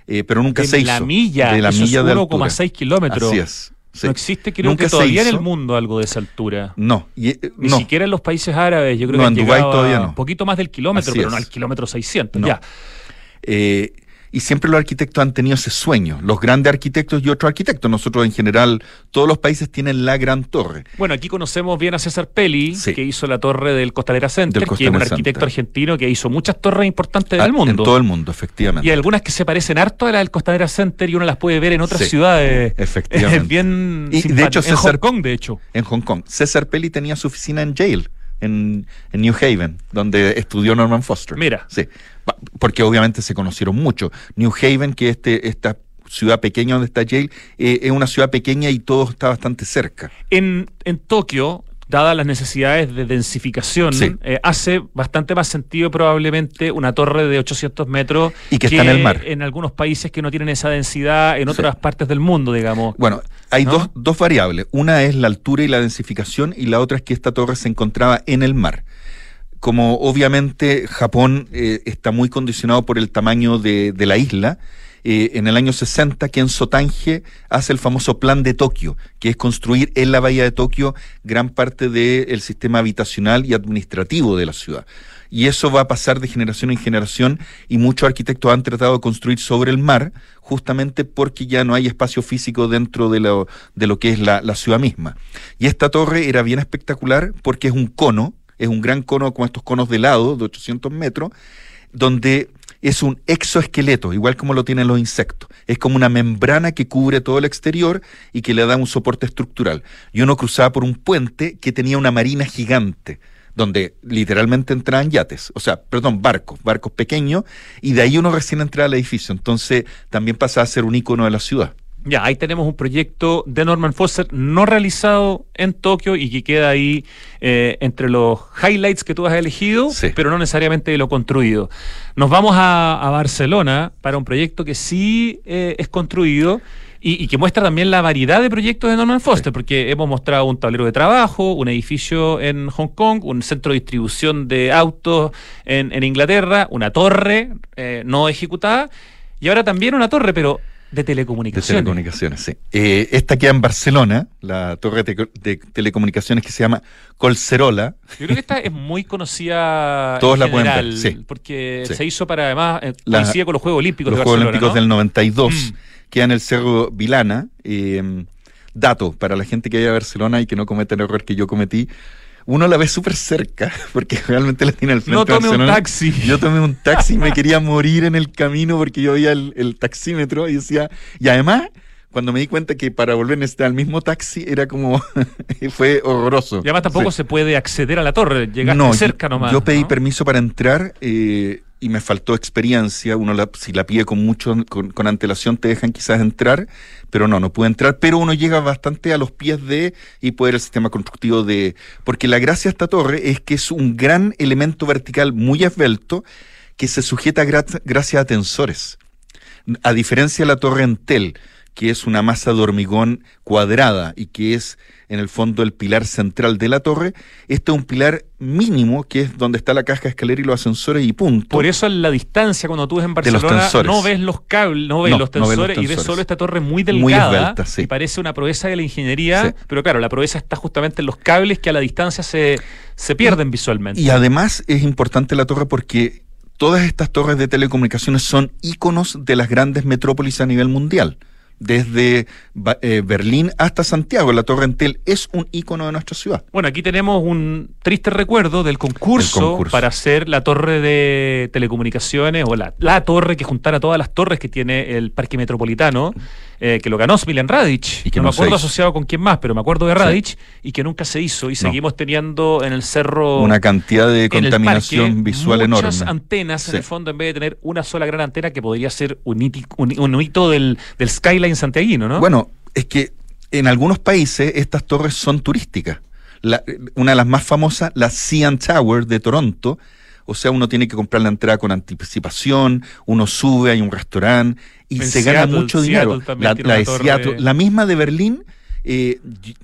eh, pero nunca de se hizo. la milla, de la eso milla es de 1,6 kilómetros. Así es. Sí. No existe, creo Nunca que todavía en el mundo algo de esa altura. No, y, eh, Ni no. siquiera en los países árabes, yo creo No, que en Dubái todavía no. un poquito más del kilómetro, Así pero es. no al kilómetro 600. No. Ya. Eh, y siempre los arquitectos han tenido ese sueño, los grandes arquitectos y otros arquitectos. Nosotros en general, todos los países tienen la gran torre. Bueno, aquí conocemos bien a César Pelli, Sí. que hizo la torre del Costanera Center, Del que es un arquitecto Center. argentino que hizo muchas torres importantes Ah, del mundo. En todo el mundo, efectivamente. Y algunas que se parecen harto a la del Costanera Center y uno las puede ver en otras Sí, ciudades. efectivamente. Es bien Y, de hecho, en César- Hong Kong, de hecho. en Hong Kong. César Pelli tenía su oficina en Yale, en, en New Haven, donde estudió Norman Foster. Mira. Sí, porque obviamente se conocieron mucho. New Haven, que este, esta ciudad pequeña donde está Yale, eh, es una ciudad pequeña y todo está bastante cerca. En, en Tokio, dadas las necesidades de densificación, Sí. eh, hace bastante más sentido probablemente una torre de 800 metros Y que está en el mar. en algunos países que no tienen esa densidad en otras partes del mundo, digamos. Bueno, hay ¿No? dos, dos variables. Una es la altura y la densificación y la otra es que esta torre se encontraba en el mar. Como obviamente Japón eh, está muy condicionado por el tamaño de, de la isla, eh, en el año 60 Kenzo Tange hace el famoso plan de Tokio, que es construir en la bahía de Tokio gran parte del sistema habitacional y administrativo de la ciudad. Y eso va a pasar de generación en generación y muchos arquitectos han tratado de construir sobre el mar justamente porque ya no hay espacio físico dentro de lo, de lo que es la, ciudad misma. Y esta torre era bien espectacular porque es un cono, es un gran cono como estos conos de helado de 800 metros, donde es un exoesqueleto, igual como lo tienen los insectos. Es como una membrana que cubre todo el exterior y que le da un soporte estructural. Y uno cruzaba por un puente que tenía una marina gigante, donde literalmente entraban yates, o sea, perdón, barcos, barcos pequeños, y de ahí uno recién entraba al edificio. Entonces también pasa a ser un icono de la ciudad. Ya, ahí tenemos un proyecto de Norman Foster no realizado en Tokio y que queda ahí eh, entre los highlights que tú has elegido, Sí. pero no necesariamente lo construido. Nos vamos a, a Barcelona para un proyecto que sí eh, es construido y, y que muestra también la variedad de proyectos de Norman Foster, porque hemos mostrado un tablero de trabajo, un edificio en Hong Kong, un centro de distribución de autos en, en Inglaterra, una torre eh, no ejecutada y ahora también una torre, pero de De telecomunicaciones. telecomunicaciones, sí. Eh, esta queda en Barcelona, la torre de, de telecomunicaciones que se llama Colcerola. Yo creo que esta es muy conocida Todos en la pueden general, ver, sí. porque Sí. se hizo para además eh, La- coincide con los Juegos Olímpicos los de Juegos Barcelona, Olímpicos ¿no? del 92, Mm. queda en el Cerro Vilana. Eh, dato para la gente que vaya a Barcelona y que no cometa el error que yo cometí. Uno la ve súper cerca, porque realmente la tiene al frente. No de tome un taxi. Yo tomé un taxi y me quería morir en el camino porque yo veía el, el taxímetro y decía. Y además, cuando me di cuenta que para volver necesitaba el mismo taxi, era como. fue horroroso. Y además tampoco Sí. se puede acceder a la torre, llegaste No, cerca nomás. Yo pedí ¿no? permiso para entrar eh, y me faltó experiencia. Uno la- si la pide con mucho con, antelación te dejan quizás entrar, pero no, no pude entrar. Pero uno llega bastante a los pies de y puede ver el sistema constructivo de. Porque la gracia de esta torre es que es un gran elemento vertical muy esbelto que se sujeta gra- gracias a tensores. A diferencia de la torre Entel, que es una masa de hormigón cuadrada y que es en el fondo el pilar central de la torre, este es un pilar mínimo que es donde está la caja de escalera y los ascensores y punto. Por eso en la distancia, cuando tú ves en Barcelona, no ves los cables, no ves No, los no ves los tensores y ves solo esta torre muy Muy delgada esbelta, sí. y parece una proeza de la ingeniería, Sí. pero claro, la proeza está justamente en los cables que a la distancia se, se pierden visualmente. Y además es importante la torre porque todas estas torres de telecomunicaciones son íconos de las grandes metrópolis a nivel mundial. Desde eh, Berlín hasta Santiago, la Torre Entel es un ícono de nuestra ciudad. Bueno, aquí tenemos un triste recuerdo del concurso, para hacer la torre de telecomunicaciones o la, la torre que juntara todas las torres que tiene el Parque Metropolitano, eh, que lo ganó Smiljan Radic. Y que no, no me acuerdo asociado con quién más, pero me acuerdo de Sí. Radic y que nunca se hizo y seguimos teniendo en el cerro... Una cantidad de en el contaminación parque, visual muchas enorme. antenas en el fondo en vez de tener una sola gran antena que podría ser un, hiti- un- un hito del, del skyline santiaguino, ¿no? Bueno, es que en algunos países estas torres son turísticas. La- una de las más famosas, la CN Tower de Toronto. O sea, uno tiene que comprar la entrada con anticipación, uno sube, hay un restaurante y En se gana mucho dinero. La, de torre- Seattle, la misma de Berlín, eh,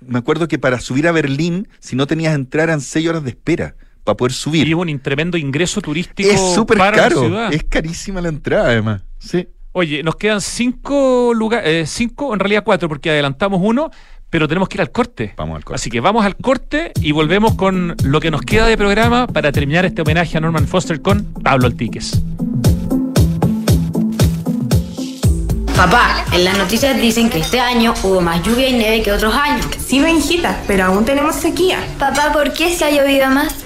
me acuerdo que para subir a Berlín, si no tenías entrada, eran seis horas de espera para poder subir. y hubo un tremendo ingreso turístico Es súper la caro, ciudad. es carísima la entrada además. Sí. Oye, nos quedan cinco lugares, eh, cinco, en realidad cuatro, porque adelantamos uno, pero tenemos que ir al corte. Vamos al corte. Así que vamos al corte y volvemos con lo que nos queda de programa para terminar este homenaje a Norman Foster con Pablo Altiques. Papá, en las noticias dicen que este año hubo más lluvia y nieve que otros años. Sí, Benjita, pero aún tenemos sequía. Papá, ¿por qué se ha llovido más?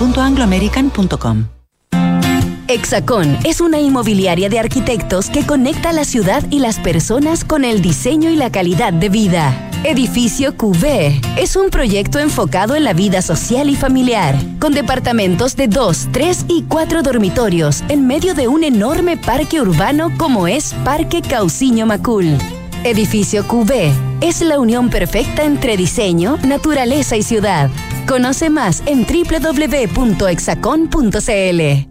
chile.angloamerican.com. Hexacón es una inmobiliaria de arquitectos que conecta la ciudad y las personas con el diseño y la calidad de vida. Edificio QV es un proyecto enfocado en la vida social y familiar, con departamentos de 2, 3 y 4 dormitorios en medio de un enorme parque urbano como es Parque Cauciño Macul. Edificio QV es la unión perfecta entre diseño, naturaleza y ciudad. Conoce más en www.exacon.cl.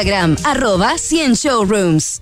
arroba 100 showrooms.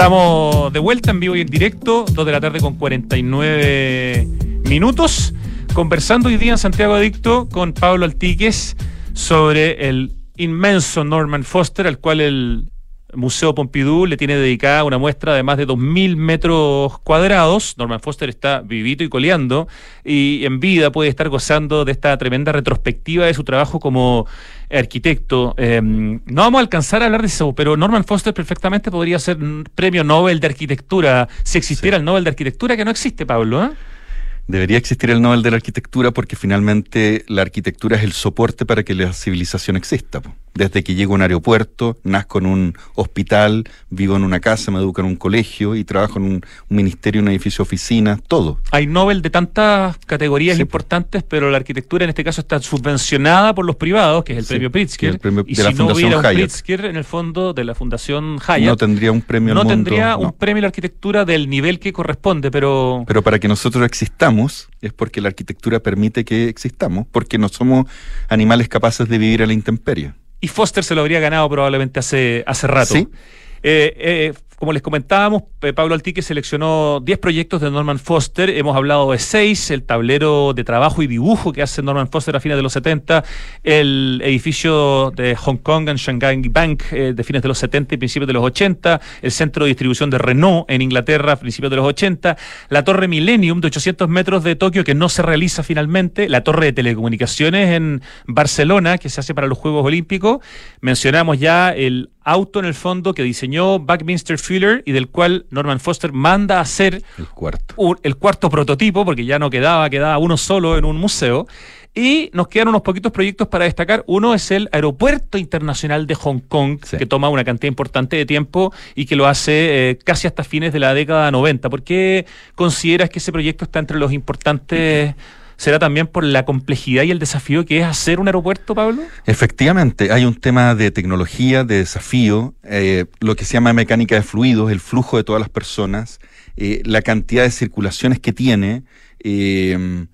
Estamos de vuelta en vivo y en directo, 2 de la tarde con 49 minutos, conversando hoy día en Santiago Adicto con Pablo Altiques sobre el inmenso Norman Foster, al cual él Museo Pompidou le tiene dedicada una muestra de más de 2.000 metros cuadrados. Norman Foster está vivito y coleando y en vida puede estar gozando de esta tremenda retrospectiva de su trabajo como arquitecto. Eh, no vamos a alcanzar a hablar de eso, pero Norman Foster perfectamente podría ser un premio Nobel de arquitectura si existiera el Nobel de arquitectura, que no existe, Pablo. ¿eh? Debería existir el Nobel de la Arquitectura porque finalmente la arquitectura es el soporte para que la civilización exista. Desde que llego a un aeropuerto, nazco en un hospital, vivo en una casa, me educo en un colegio y trabajo en un, ministerio, un edificio oficina, todo. Hay Nobel de tantas categorías importantes, pero la arquitectura en este caso está subvencionada por los privados, que es el premio Pritzker. y si no hubiera un Pritzker en el fondo de la Fundación Hyatt, no tendría un premio. No tendría un premio a la arquitectura del nivel que corresponde, pero. Pero para que nosotros existamos es porque la arquitectura permite que existamos, porque no somos animales capaces de vivir a la intemperie. Y Foster se lo habría ganado probablemente hace, hace rato. ¿Sí? Eh, eh, como les comentábamos, Pablo Altique seleccionó 10 proyectos de Norman Foster. Hemos hablado de 6, el tablero de trabajo y dibujo que hace Norman Foster a fines de los 70, el edificio de Hong Kong en Shanghai Bank eh, de fines de los 70 y principios de los 80, el centro de distribución de Renault en Inglaterra a principios de los 80, la torre Millennium de 800 metros de Tokio que no se realiza finalmente, la torre de telecomunicaciones en Barcelona que se hace para los Juegos Olímpicos. Mencionamos ya el auto en el fondo que diseñó Buckminster Fuller y del cual Norman Foster manda a hacer el cuarto. el cuarto prototipo, porque ya no quedaba, quedaba uno solo en un museo. Y nos quedan unos poquitos proyectos para destacar. Uno es el Aeropuerto Internacional de Hong Kong, que toma una cantidad importante de tiempo y que lo hace eh, casi hasta fines de la década 90. ¿Por qué consideras que ese proyecto está entre los importantes ¿Será también por la complejidad y el desafío que es hacer un aeropuerto, Pablo? Efectivamente, hay un tema de tecnología, de desafío, eh, lo que se llama mecánica de fluidos, el flujo de todas las personas, eh, la cantidad de circulaciones que tiene, eh,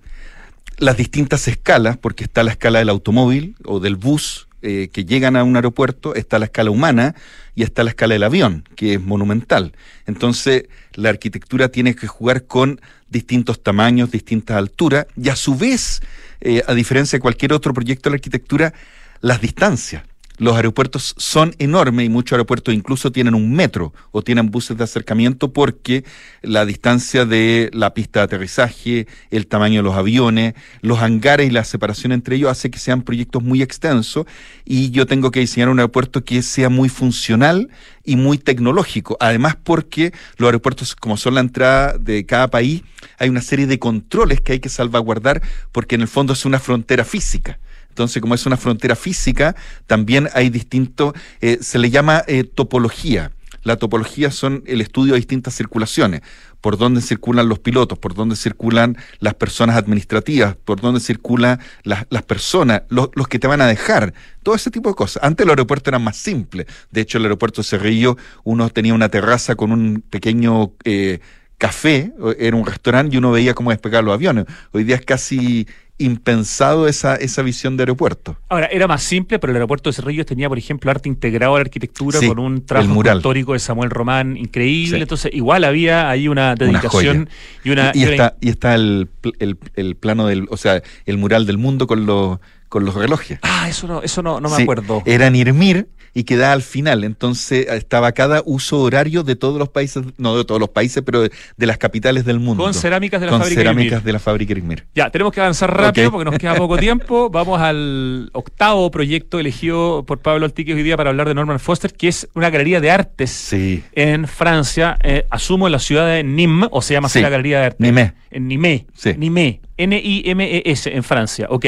las distintas escalas, porque está la escala del automóvil o del bus, que llegan a un aeropuerto, está la escala humana y está la escala del avión, que es monumental. Entonces, la arquitectura tiene que jugar con distintos tamaños, distintas alturas, y a su vez, eh, a diferencia de cualquier otro proyecto de la arquitectura, las distancias. Los aeropuertos son enormes y muchos aeropuertos incluso tienen un metro o tienen buses de acercamiento porque la distancia de la pista de aterrizaje, el tamaño de los aviones, los hangares y la separación entre ellos hace que sean proyectos muy extensos y yo tengo que diseñar un aeropuerto que sea muy funcional y muy tecnológico. Además porque los aeropuertos, como son la entrada de cada país, hay una serie de controles que hay que salvaguardar porque en el fondo es una frontera física. Entonces, como es una frontera física, también hay distinto, eh, se le llama eh, topología. La topología son el estudio de distintas circulaciones, por dónde circulan los pilotos, por dónde circulan las personas administrativas, por dónde circulan las, personas, los, que te van a dejar, todo ese tipo de cosas. Antes el aeropuerto era más simple. De hecho, el aeropuerto de Cerrillo, uno tenía una terraza con un pequeño eh, café, era un restaurante y uno veía cómo despegar los aviones. Hoy día es casi impensado esa, esa visión de aeropuerto. Ahora, era más simple, pero el aeropuerto de Cerrillos tenía, por ejemplo, arte integrado a la arquitectura con un trabajo histórico de Samuel Román increíble. Entonces, igual había ahí una dedicación y una. Y, está, y está el, el, plano del, o sea, el mural del mundo con los con los relojes. Ah, eso no, eso no, no me acuerdo. Era Nirmir y quedaba al final. Entonces estaba cada uso horario de todos los países, no de todos los países, pero de, las capitales del mundo. Con cerámicas de la con fábrica cerámicas de la fábrica Irmir. Ya, tenemos que avanzar rápido porque nos queda poco tiempo. Vamos al octavo proyecto elegido por Pablo Altique hoy día para hablar de Norman Foster, que es una galería de artes en Francia. Eh, asumo en la ciudad de Nîmes, o se llama así la galería de arte. Nîmes. En Nîmes. Nîmes. N-I-M-E-S, en Francia. Ok.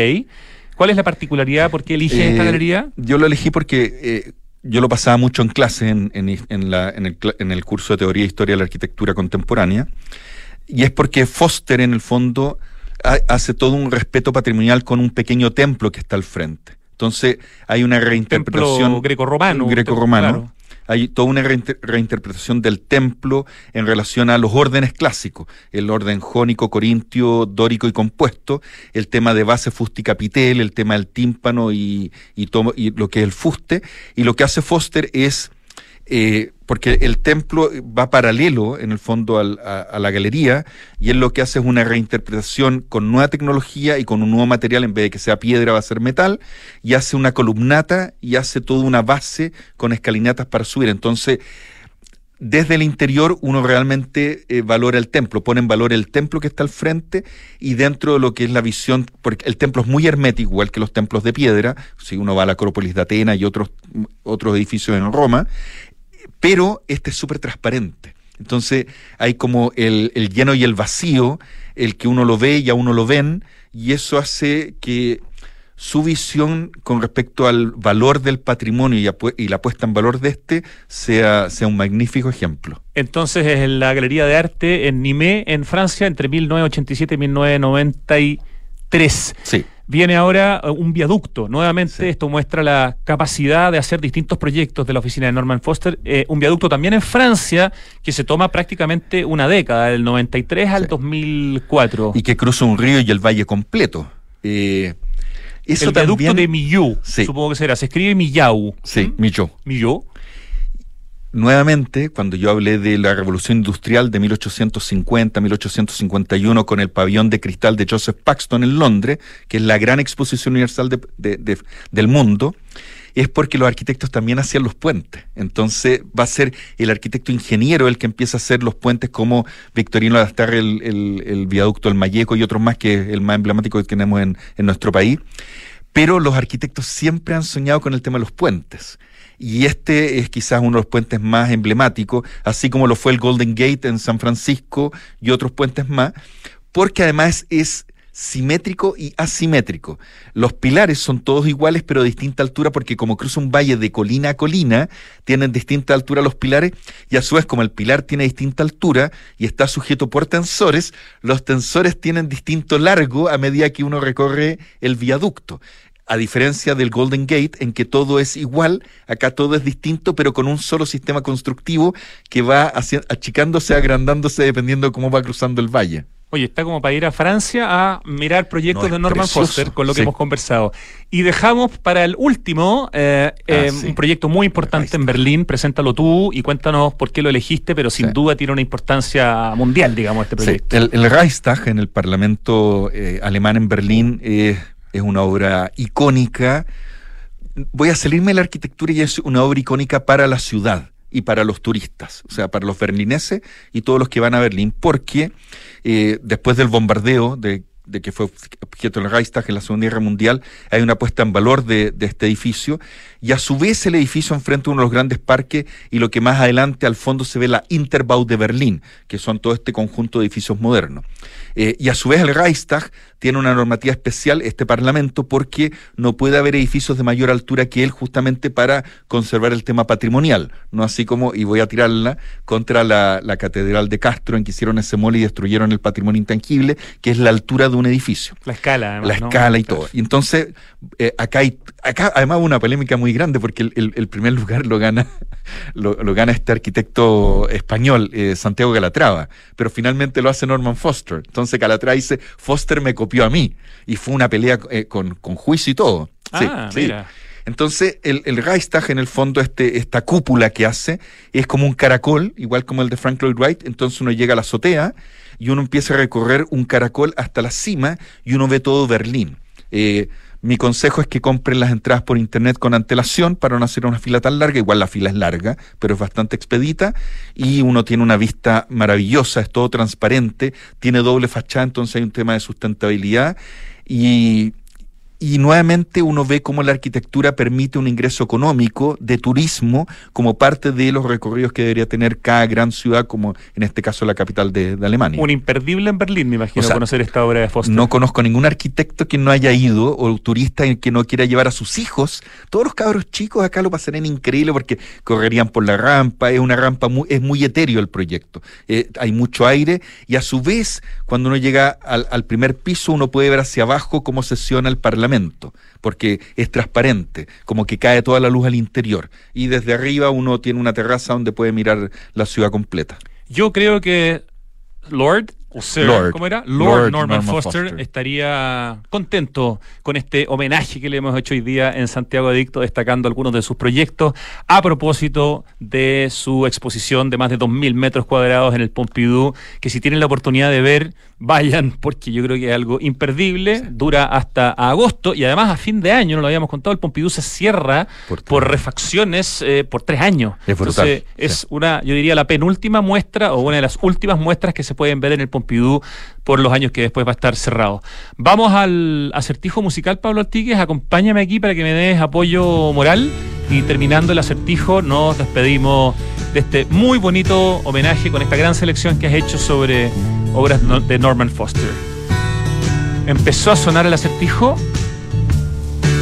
¿Cuál es la particularidad? ¿Por qué elige esta eh, galería? Yo lo elegí porque eh, yo lo pasaba mucho en clase en, el, curso de Teoría e Historia de la Arquitectura Contemporánea, y es porque Foster en el fondo hace todo un respeto patrimonial con un pequeño templo que está al frente. Entonces hay una reinterpretación greco-romano. Greco-romano hay toda una reinterpretación del templo en relación a los órdenes clásicos, el orden jónico, corintio, dórico y compuesto, el tema de base fusticapitel, el tema del tímpano y, y, lo que es el fuste, y lo que hace Foster es... Eh, porque el templo va paralelo, en el fondo, a la galería, y él lo que hace es una reinterpretación con nueva tecnología y con un nuevo material, en vez de que sea piedra, va a ser metal, y hace una columnata y hace toda una base con escalinatas para subir. Entonces, desde el interior uno realmente eh, valora el templo, pone en valor el templo que está al frente y dentro de lo que es la visión, porque el templo es muy hermético, igual que los templos de piedra, si uno va a la Acrópolis de Atenas y otros, otros edificios en Roma, pero este es súper transparente. Entonces hay como el, el lleno y el vacío, el que uno lo ve y a uno lo ven, y eso hace que su visión con respecto al valor del patrimonio y, y la puesta en valor de este sea, sea un magnífico ejemplo. Entonces es en la Galería de Arte en Nimé, en Francia, entre 1987 y 1993. Sí. Viene ahora eh, un viaducto. Nuevamente, esto muestra la capacidad de hacer distintos proyectos de la oficina de Norman Foster. Eh, un viaducto también en Francia que se toma prácticamente una década, del 93 al 2004. Y que cruza un río y el valle completo. Eh, eso el viaducto también- de Millau, Sí. supongo que será. Se escribe Millau. Sí, Millau. Millau. Nuevamente, cuando yo hablé de la revolución industrial de 1850-1851 con el pabellón de cristal de Joseph Paxton en Londres, que es la gran exposición universal de- de- de- del mundo, es porque los arquitectos también hacían los puentes. Entonces va a ser el arquitecto ingeniero el que empieza a hacer los puentes como Victorino Lastarre, el, el, el viaducto del Mayeco y otros más, que es el más emblemático que tenemos en, en nuestro país. Pero los arquitectos siempre han soñado con el tema de los puentes. Y este es quizás uno de los puentes más emblemáticos, así como lo fue el Golden Gate en San Francisco y otros puentes más, porque además es simétrico y asimétrico. Los pilares son todos iguales, pero de distinta altura, porque como cruza un valle de colina a colina, tienen distinta altura los pilares, y a su vez, como el pilar tiene distinta altura y está sujeto por tensores, los tensores tienen distinto largo a medida que uno recorre el viaducto. A diferencia del Golden Gate, en que todo es igual, acá todo es distinto, pero con un solo sistema constructivo que va hacia- achicándose, agrandándose, dependiendo de cómo va cruzando el valle. Oye, está como para ir a Francia a mirar proyectos No, es de Norman precioso, Foster, con lo que sí. hemos conversado. Y dejamos para el último eh, eh, Ah, sí. un proyecto muy importante en Berlín. Preséntalo tú y cuéntanos por qué lo elegiste, pero sin Sí. duda tiene una importancia mundial, digamos, este proyecto. el, el Reichstag en el Parlamento eh, alemán en Berlín eh, es una obra icónica. Voy a salirme de la arquitectura y es una obra icónica para la ciudad y para los turistas, o sea, para los berlineses y todos los que van a Berlín, porque eh, después del bombardeo de, de que fue objeto del Reichstag en la Segunda Guerra Mundial, hay una puesta en valor de, de este edificio y a su vez el edificio enfrenta uno de los grandes parques y lo que más adelante al fondo se ve la Interbau de Berlín, que son todo este conjunto de edificios modernos. Eh, y a su vez el Reichstag tiene una normativa especial, este Parlamento, porque no puede haber edificios de mayor altura que él justamente para conservar el tema patrimonial, no así como, y voy a tirarla, contra la, la Catedral de Castro, en que hicieron ese mole y destruyeron el patrimonio intangible, que es la altura de un edificio. La escala, además, La ¿no? escala y todo. Y entonces, eh, acá hay, acá además una polémica muy grande, porque el, el- el primer lugar lo gana, lo, lo gana este arquitecto español, eh, Santiago Calatrava, pero finalmente lo hace Norman Foster. Entonces Calatrava dice, Foster me copió a mí. Y fue una pelea eh, con, con juicio y todo. Sí, Ah, sí. mira. Entonces, el, el Reichstag, en el fondo, este, esta cúpula que hace, es como un caracol, igual como el de Frank Lloyd Wright. Entonces uno llega a la azotea y uno empieza a recorrer un caracol hasta la cima y uno ve todo Berlín. Eh, mi consejo es que compren las entradas por internet con antelación para no hacer una fila tan larga. Igual la fila es larga, pero es bastante expedita. Y uno tiene una vista maravillosa, es todo transparente, tiene doble fachada, entonces hay un tema de sustentabilidad. Y, y nuevamente uno ve cómo la arquitectura permite un ingreso económico de turismo como parte de los recorridos que debería tener cada gran ciudad, como en este caso la capital de, de Alemania. Un imperdible en Berlín, me imagino, O sea, conocer esta obra de Foster. No conozco ningún arquitecto que no haya ido o turista que no quiera llevar a sus hijos. Todos los cabros chicos acá lo pasarían increíble porque correrían por la rampa. Es una rampa muy, es muy etéreo el proyecto. Eh, hay mucho aire y a su vez, cuando uno llega al, al primer piso, uno puede ver hacia abajo cómo sesiona el Parlamento porque es transparente, como que cae toda la luz al interior. Y desde arriba uno tiene una terraza donde puede mirar la ciudad completa. Yo creo que Lord o Sir, Lord. ¿cómo era? Lord, Lord Norman, Norman Foster, Foster. estaría contento con este homenaje que le hemos hecho hoy día en Santiago Adicto, destacando algunos de sus proyectos a propósito de su exposición de más de 2.000 metros cuadrados en el Pompidou, que si tienen la oportunidad de ver, vayan, porque yo creo que es algo imperdible, dura hasta agosto y además a fin de año, no lo habíamos contado, el Pompidou se cierra por, refacciones eh, por tres años. Es brutal, Entonces, es una, yo diría, la penúltima muestra o una de las últimas muestras que se pueden ver en el Pompidou por los años que después va a estar cerrado. Vamos al acertijo musical, Pablo Artigues. Acompáñame aquí para que me des apoyo moral. Y terminando el acertijo, nos despedimos de este muy bonito homenaje con esta gran selección que has hecho sobre obras de Norman Foster. Empezó a sonar el acertijo.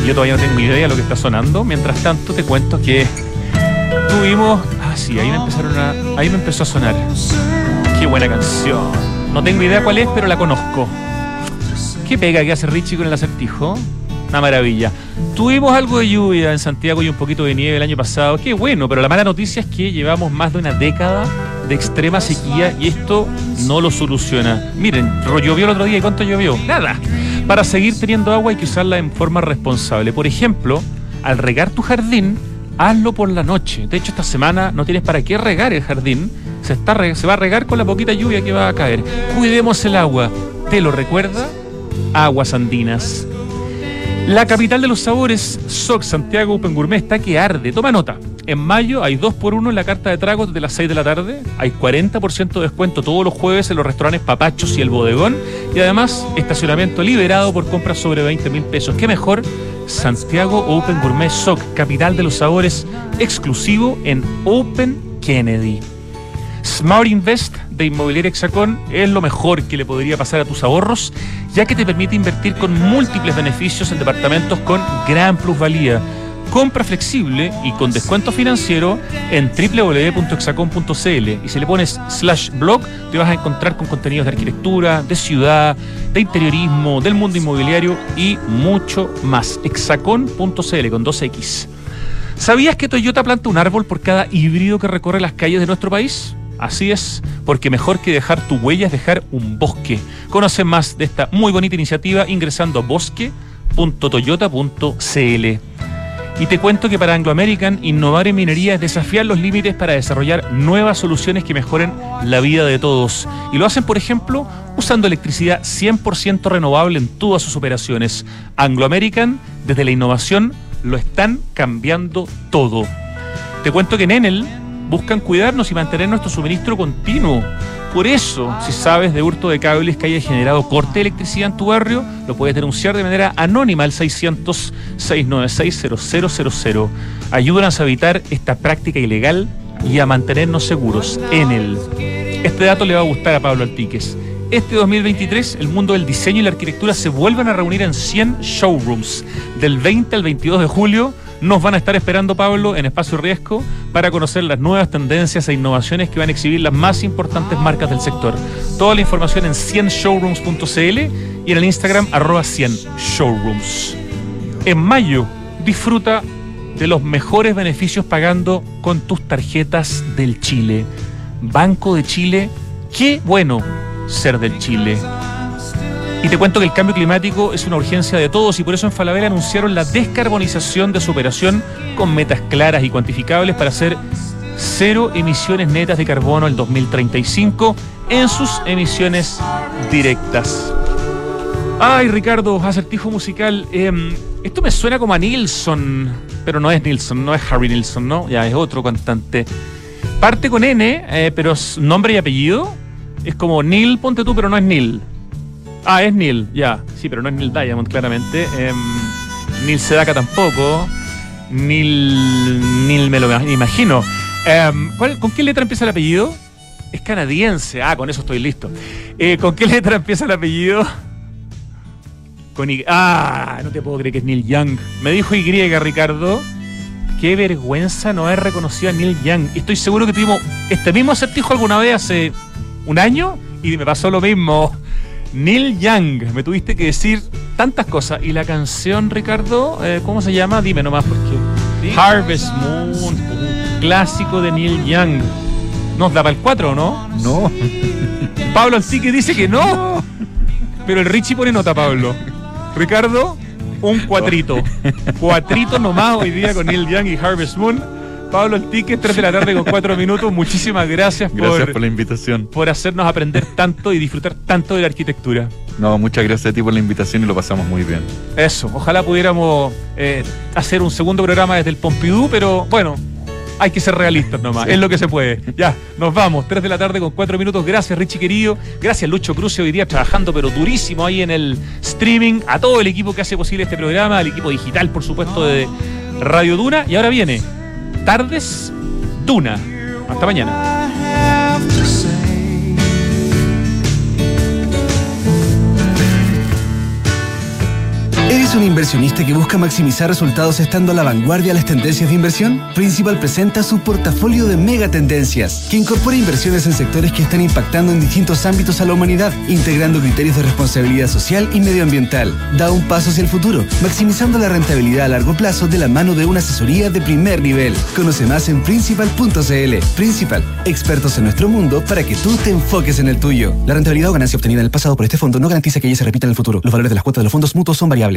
Yo todavía no tengo idea de lo que está sonando. Mientras tanto, te cuento que tuvimos. Ah, sí, ahí me empezaron a. Ahí me empezó a sonar. Qué buena canción. No tengo idea cuál es, pero la conozco. ¿Qué pega que hace Richie con el acertijo? Una maravilla. Tuvimos algo de lluvia en Santiago y un poquito de nieve el año pasado. Qué bueno, pero la mala noticia es que llevamos más de una década de extrema sequía y esto no lo soluciona. Miren, llovió el otro día y ¿cuánto llovió? Nada. Para seguir teniendo agua hay que usarla en forma responsable. Por ejemplo, al regar tu jardín, hazlo por la noche. De hecho, esta semana no tienes para qué regar el jardín. Se, va a regar con la poquita lluvia que va a caer. Cuidemos el agua. ¿Te lo recuerda? Aguas andinas. La capital de los sabores, SOC Santiago Open Gourmet, está que arde. Toma nota. En mayo hay 2 por 1 en la carta de tragos desde las 6 de la tarde. Hay 40% de descuento todos los jueves en los restaurantes Papachos y El Bodegón. Y además, estacionamiento liberado por compras sobre 20 mil pesos. ¿Qué mejor? Santiago Open Gourmet SOC, capital de los sabores, exclusivo en Open Kennedy. Smart Invest de Inmobiliaria Hexacón es lo mejor que le podría pasar a tus ahorros, ya que te permite invertir con múltiples beneficios en departamentos con gran plusvalía. Compra flexible y con descuento financiero en www.hexacon.cl y si le pones slash blog te vas a encontrar con contenidos de arquitectura, de ciudad, de interiorismo, del mundo inmobiliario y mucho más. Hexacon.cl con 2X. ¿Sabías que Toyota planta un árbol por cada híbrido que recorre las calles de nuestro país? Así es, porque mejor que dejar tu huella es dejar un bosque. Conoce más de esta muy bonita iniciativa ingresando a bosque.toyota.cl. Y te cuento que para Anglo American, innovar en minería es desafiar los límites para desarrollar nuevas soluciones que mejoren la vida de todos. Y lo hacen, por ejemplo, usando electricidad 100% renovable en todas sus operaciones. Anglo American, desde la innovación, lo están cambiando todo. Te cuento que en Enel buscan cuidarnos y mantener nuestro suministro continuo. Por eso, si sabes de hurto de cables que haya generado corte de electricidad en tu barrio, lo puedes denunciar de manera anónima al 600-696-0000. Ayúdanos a evitar esta práctica ilegal y a mantenernos seguros. Enel. Este dato le va a gustar a Pablo Altiques. Este 2023, el mundo del diseño y la arquitectura se vuelven a reunir en 100 showrooms. Del 20 al 22 de julio nos van a estar esperando, Pablo, en Espacio Riesgo para conocer las nuevas tendencias e innovaciones que van a exhibir las más importantes marcas del sector. Toda la información en 100showrooms.cl y en el Instagram arroba 100showrooms. En mayo, disfruta de los mejores beneficios pagando con tus tarjetas del Chile. Banco de Chile, qué bueno ser del Chile. Y te cuento que el cambio climático es una urgencia de todos y por eso en Falabella anunciaron la descarbonización de su operación con metas claras y cuantificables para hacer cero emisiones netas de carbono el 2035 en sus emisiones directas. Ay, Ricardo, acertijo musical. em, esto me suena como a Nilsson, pero no es Nilsson, no es Harry Nilsson, ¿no? Ya es otro cantante. Parte con N, eh, pero nombre y apellido. Es como Neil, ponte tú, pero no es Neil. Ah, es Neil, ya. Sí, pero no es Neil Diamond, claramente. Em, Neil Sedaka tampoco. Neil. Neil me lo imagino. Em, ¿cuál- ¿Con qué letra empieza el apellido? Es canadiense. Ah, con eso estoy listo. Eh, ¿Con qué letra empieza el apellido? Con Y. Ah, no te puedo creer que es Neil Young. Me dijo Y, Ricardo. Qué vergüenza no haber reconocido a Neil Young. Estoy seguro que tuvimos este mismo acertijo alguna vez hace un año y me pasó lo mismo. Neil Young, me tuviste que decir tantas cosas. Y la canción, Ricardo, eh, ¿cómo se llama? Dime nomás porque. Harvest Moon, un clásico de Neil Young. ¿Nos da para el 4 o no? No. Pablo Antique dice que no. Pero el Richie pone nota, Pablo. Ricardo, un cuatrito. Cuatrito nomás hoy día con Neil Young y Harvest Moon. Pablo Antique, 3 de la tarde con 4 minutos. Muchísimas gracias, Gracias por, por la invitación. por hacernos aprender tanto y disfrutar tanto de la arquitectura. No, muchas gracias a ti por la invitación y lo pasamos muy bien. Eso, ojalá pudiéramos eh, hacer un segundo programa desde el Pompidou, pero bueno, hay que ser realistas nomás, es lo que se puede. Ya, nos vamos, 3 de la tarde con 4 minutos. Gracias, Richie querido. Gracias, Lucho Cruz, hoy día trabajando, pero durísimo ahí en el streaming. A todo el equipo que hace posible este programa, al equipo digital, por supuesto, de Radio Duna. Y ahora viene Tardes Duna. Hasta mañana. ¿Eres un inversionista que busca maximizar resultados estando a la vanguardia de las tendencias de inversión? Principal presenta su portafolio de mega tendencias, que incorpora inversiones en sectores que están impactando en distintos ámbitos a la humanidad, integrando criterios de responsabilidad social y medioambiental. Da un paso hacia el futuro, maximizando la rentabilidad a largo plazo de la mano de una asesoría de primer nivel. Conoce más en principal.cl. Principal, expertos en nuestro mundo para que tú te enfoques en el tuyo. La rentabilidad o ganancia obtenida en el pasado por este fondo no garantiza que ella se repita en el futuro. Los valores de las cuotas de los fondos mutuos son variables.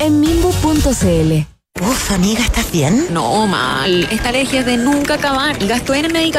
en mimbu.cl. Uf, amiga, ¿estás bien? No, mal. Esta alergia es de nunca acabar. Gasto en medicamentos.